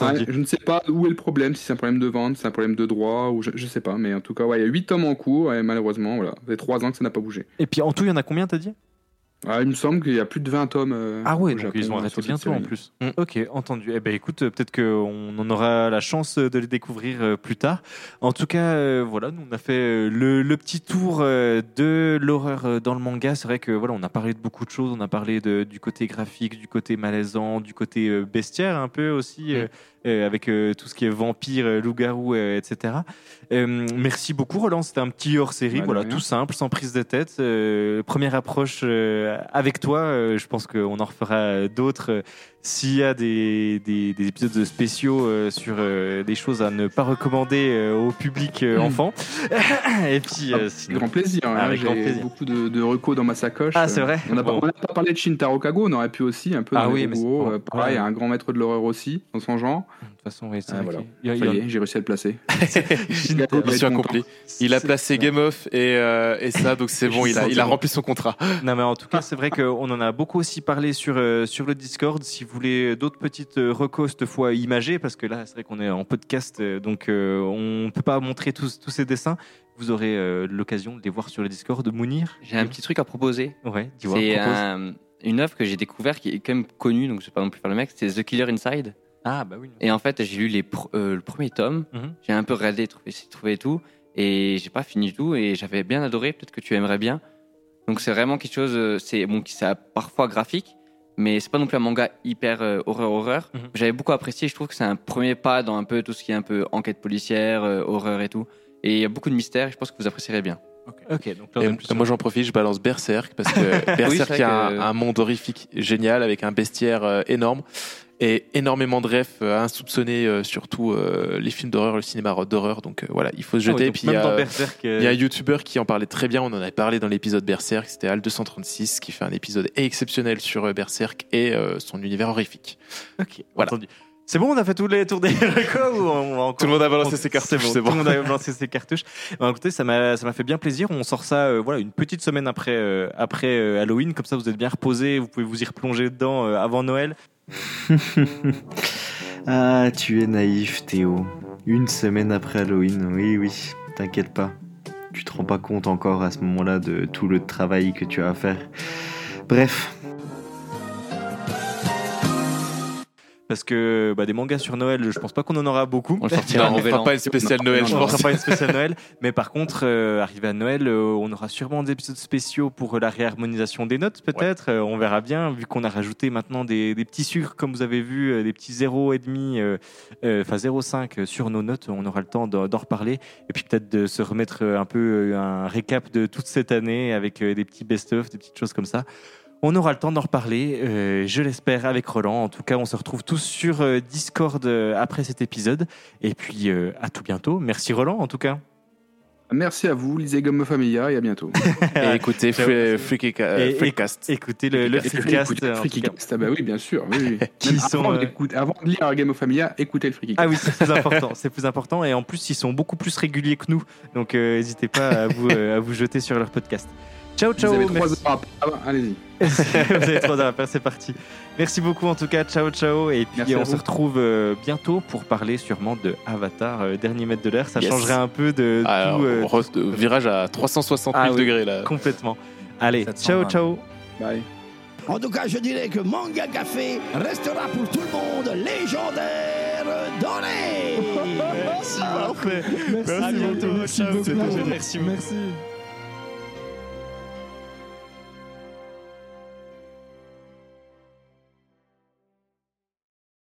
Speaker 3: Ouais, je ne sais pas où est le problème, si c'est un problème de vente, si c'est un problème de droit, ou je, je sais pas, mais en tout cas, ouais, il y a 8 tomes en cours, et malheureusement, voilà, ça fait 3 ans que ça n'a pas bougé.
Speaker 2: Et puis en tout, il y en a combien, t'as dit?
Speaker 3: Ah, il me semble qu'il y a plus de 20 tomes. euh,
Speaker 2: Ah ouais, donc ils ont arrêté bientôt en plus.
Speaker 1: Mm.
Speaker 2: Ok, entendu. Eh ben écoute, euh, peut-être qu'on en aura la chance euh, de les découvrir euh, plus tard. En tout cas, euh, voilà, nous on a fait le, le petit tour euh, de l'horreur dans le manga. C'est vrai que voilà, on a parlé de beaucoup de choses. On a parlé de, du côté graphique, du côté malaisant, du côté euh, bestiaire un peu aussi, euh, avec euh, tout ce qui est vampire, euh, loup-garou, euh, etc. Euh, merci beaucoup, Roland. C'était un petit hors-série,
Speaker 3: Bah,
Speaker 2: voilà, tout simple, sans prise de tête. Euh, première approche euh, avec toi. euh, je pense qu'on en refera euh, d'autres. S'il y a des, des, des épisodes spéciaux euh, sur euh, des choses à ne pas recommander euh, au public
Speaker 3: Mm.
Speaker 2: enfant. Et puis,
Speaker 3: Avec
Speaker 2: sinon-
Speaker 3: grand plaisir. hein,
Speaker 2: Avec grand
Speaker 3: J'ai beaucoup de, de recos dans ma sacoche.
Speaker 2: Ah, c'est vrai
Speaker 3: On n'a pas,
Speaker 2: Bon.
Speaker 3: parlé de Shintaro Kago, on aurait pu aussi, un peu
Speaker 2: Ah oui, mais
Speaker 3: euh, pareil,
Speaker 2: Ouais.
Speaker 3: un grand maître de l'horreur aussi, dans son genre.
Speaker 2: De façon, oui, c'est
Speaker 3: Ah, voilà.
Speaker 2: a- il a-
Speaker 3: j'ai réussi à le placer.
Speaker 2: Shinta-
Speaker 1: Mission
Speaker 3: content.
Speaker 1: accomplie. Il a placé Game Off et, euh, et ça, donc c'est bon, il a, il a rempli son contrat.
Speaker 2: Non, mais en tout cas, c'est vrai qu'on en a beaucoup aussi parlé sur, euh, sur le Discord. Si vous voulez d'autres petites euh, recos, cette fois imagées, parce que là, c'est vrai qu'on est en podcast, donc euh, on ne peut pas montrer tous, tous ces dessins. Vous aurez euh, l'occasion de les voir sur le Discord. Mounir
Speaker 5: J'ai un petit truc à proposer.
Speaker 2: Ouais, dis-moi.
Speaker 5: C'est
Speaker 2: propose.
Speaker 5: un- une œuvre que j'ai découvert qui est quand même connue, donc je vais pas non plus faire le mec. C'est The Killer Inside.
Speaker 2: Ah, bah oui.
Speaker 5: Et en fait, j'ai lu les euh, le premier tome.
Speaker 2: Mhm.
Speaker 5: J'ai un peu regardé, trouvé, trouvé et tout. Et j'ai pas fini du tout. Et j'avais bien adoré. Peut-être que tu aimerais bien. Donc c'est vraiment quelque chose. euh, C'est bon, qui c'est parfois graphique, mais c'est pas non plus un manga hyper euh, horreur horreur.
Speaker 2: Mhm.
Speaker 5: J'avais beaucoup apprécié. Je trouve que c'est un premier pas dans un peu tout ce qui est un peu enquête policière, euh, horreur et tout. Et il y a beaucoup de mystères. Je pense que vous apprécierez bien.
Speaker 2: Ok, donc là, plus
Speaker 1: moi j'en profite, je balance Berserk parce que Berserk
Speaker 5: vrai
Speaker 1: a un,
Speaker 5: que-
Speaker 1: un monde horrifique génial avec un bestiaire euh, énorme et énormément de refs euh, à insoupçonner euh, surtout euh, les films d'horreur, le cinéma d'horreur. Donc voilà, il faut se
Speaker 2: Ah
Speaker 1: jeter.
Speaker 2: donc
Speaker 1: puis il y a-
Speaker 2: dans Berserk.
Speaker 1: il y a un youtubeur qui en parlait très bien, on en avait parlé dans l'épisode Berserk, c'était Al236 qui fait un épisode exceptionnel sur Berserk et son univers horrifique.
Speaker 2: Ok,
Speaker 1: Voilà.
Speaker 2: entendu. C'est bon, on a fait tous les tours des recos ou on va encore-
Speaker 1: Tout le monde a balancé ses cartouches,
Speaker 2: bon,
Speaker 1: c'est
Speaker 2: Tout
Speaker 1: bon.
Speaker 2: le monde a balancé ses cartouches. Bah, écoutez, ça m'a ça m'a fait bien plaisir. On sort ça euh, voilà, une petite semaine après, euh, après euh, Halloween. Comme ça, vous êtes bien reposés. Vous pouvez vous y replonger dedans avant Noël.
Speaker 8: ah, tu es naïf, Théo. Une semaine après Halloween, oui, oui, t'inquiète pas. Tu te rends pas compte encore à ce moment-là de tout le travail que tu as à faire. Bref,
Speaker 2: Parce que bah, des mangas sur Noël, je pense pas qu'on en aura beaucoup.
Speaker 5: On le sortira
Speaker 1: on fera pas une spéciale Noël, je
Speaker 2: on ne
Speaker 1: pense.
Speaker 2: fera pas une spéciale Noël, mais par contre, euh, arrivé à Noël, euh, on aura sûrement des épisodes spéciaux pour la réharmonisation des notes, peut-être. Euh, on verra bien, vu qu'on a rajouté maintenant des, des petits sucres, comme vous avez vu, euh, des petits 0,5, euh, euh, enfin 0,5 sur nos notes. On aura le temps d'en reparler. Et puis peut-être de se remettre euh, un peu euh, un récap de toute cette année avec euh, des petits best-of, des petites choses comme ça. On aura le temps d'en reparler, euh, je l'espère, avec Roland. En tout cas, on se retrouve tous sur euh, Discord euh, après cet épisode. Et puis, euh, à tout bientôt. Merci Roland, en tout cas.
Speaker 3: Merci à vous, lisez Gomme Familia et à bientôt.
Speaker 1: Et écoutez Freakcast.
Speaker 2: Écoutez le, le Freakcast.
Speaker 3: Écoutez le
Speaker 2: en tout
Speaker 3: Freaky
Speaker 2: cas.
Speaker 3: Cast, ah bah oui, bien sûr. Oui, oui.
Speaker 2: Qui
Speaker 3: Même
Speaker 2: sont,
Speaker 3: avant,
Speaker 2: euh,
Speaker 3: de lire Game of Familia, écoutez le Freaky Cast.
Speaker 2: Ah oui, c'est plus important. C'est plus important. Et en plus, ils sont beaucoup plus réguliers que nous. Donc, euh, n'hésitez pas à vous, euh, à vous jeter sur leur podcast. Ciao,
Speaker 3: Vous
Speaker 2: ciao.
Speaker 3: avez trois
Speaker 2: merci.
Speaker 3: heures à- ah Allez-y.
Speaker 2: Vous avez trois heures à faire, c'est parti. Merci beaucoup en tout cas, ciao ciao. Et puis
Speaker 3: Merci
Speaker 2: on se retrouve euh, bientôt pour parler sûrement de Avatar, euh, dernier mètre de l'air. Ça
Speaker 1: Yes.
Speaker 2: changerait un peu de
Speaker 1: Alors,
Speaker 2: tout euh,
Speaker 1: de- virage à 360 000
Speaker 2: Ah oui.
Speaker 1: degrés là.
Speaker 2: complètement. Allez,
Speaker 7: 720.
Speaker 2: ciao ciao.
Speaker 3: Bye.
Speaker 4: En tout cas, je dirais que Manga Café restera pour tout le monde légendaire donné.
Speaker 2: Merci.
Speaker 4: Merci
Speaker 2: à bientôt.
Speaker 4: beaucoup, merci
Speaker 2: Ciao,
Speaker 4: beaucoup.
Speaker 2: c'était génial. Merci beaucoup.
Speaker 4: Merci.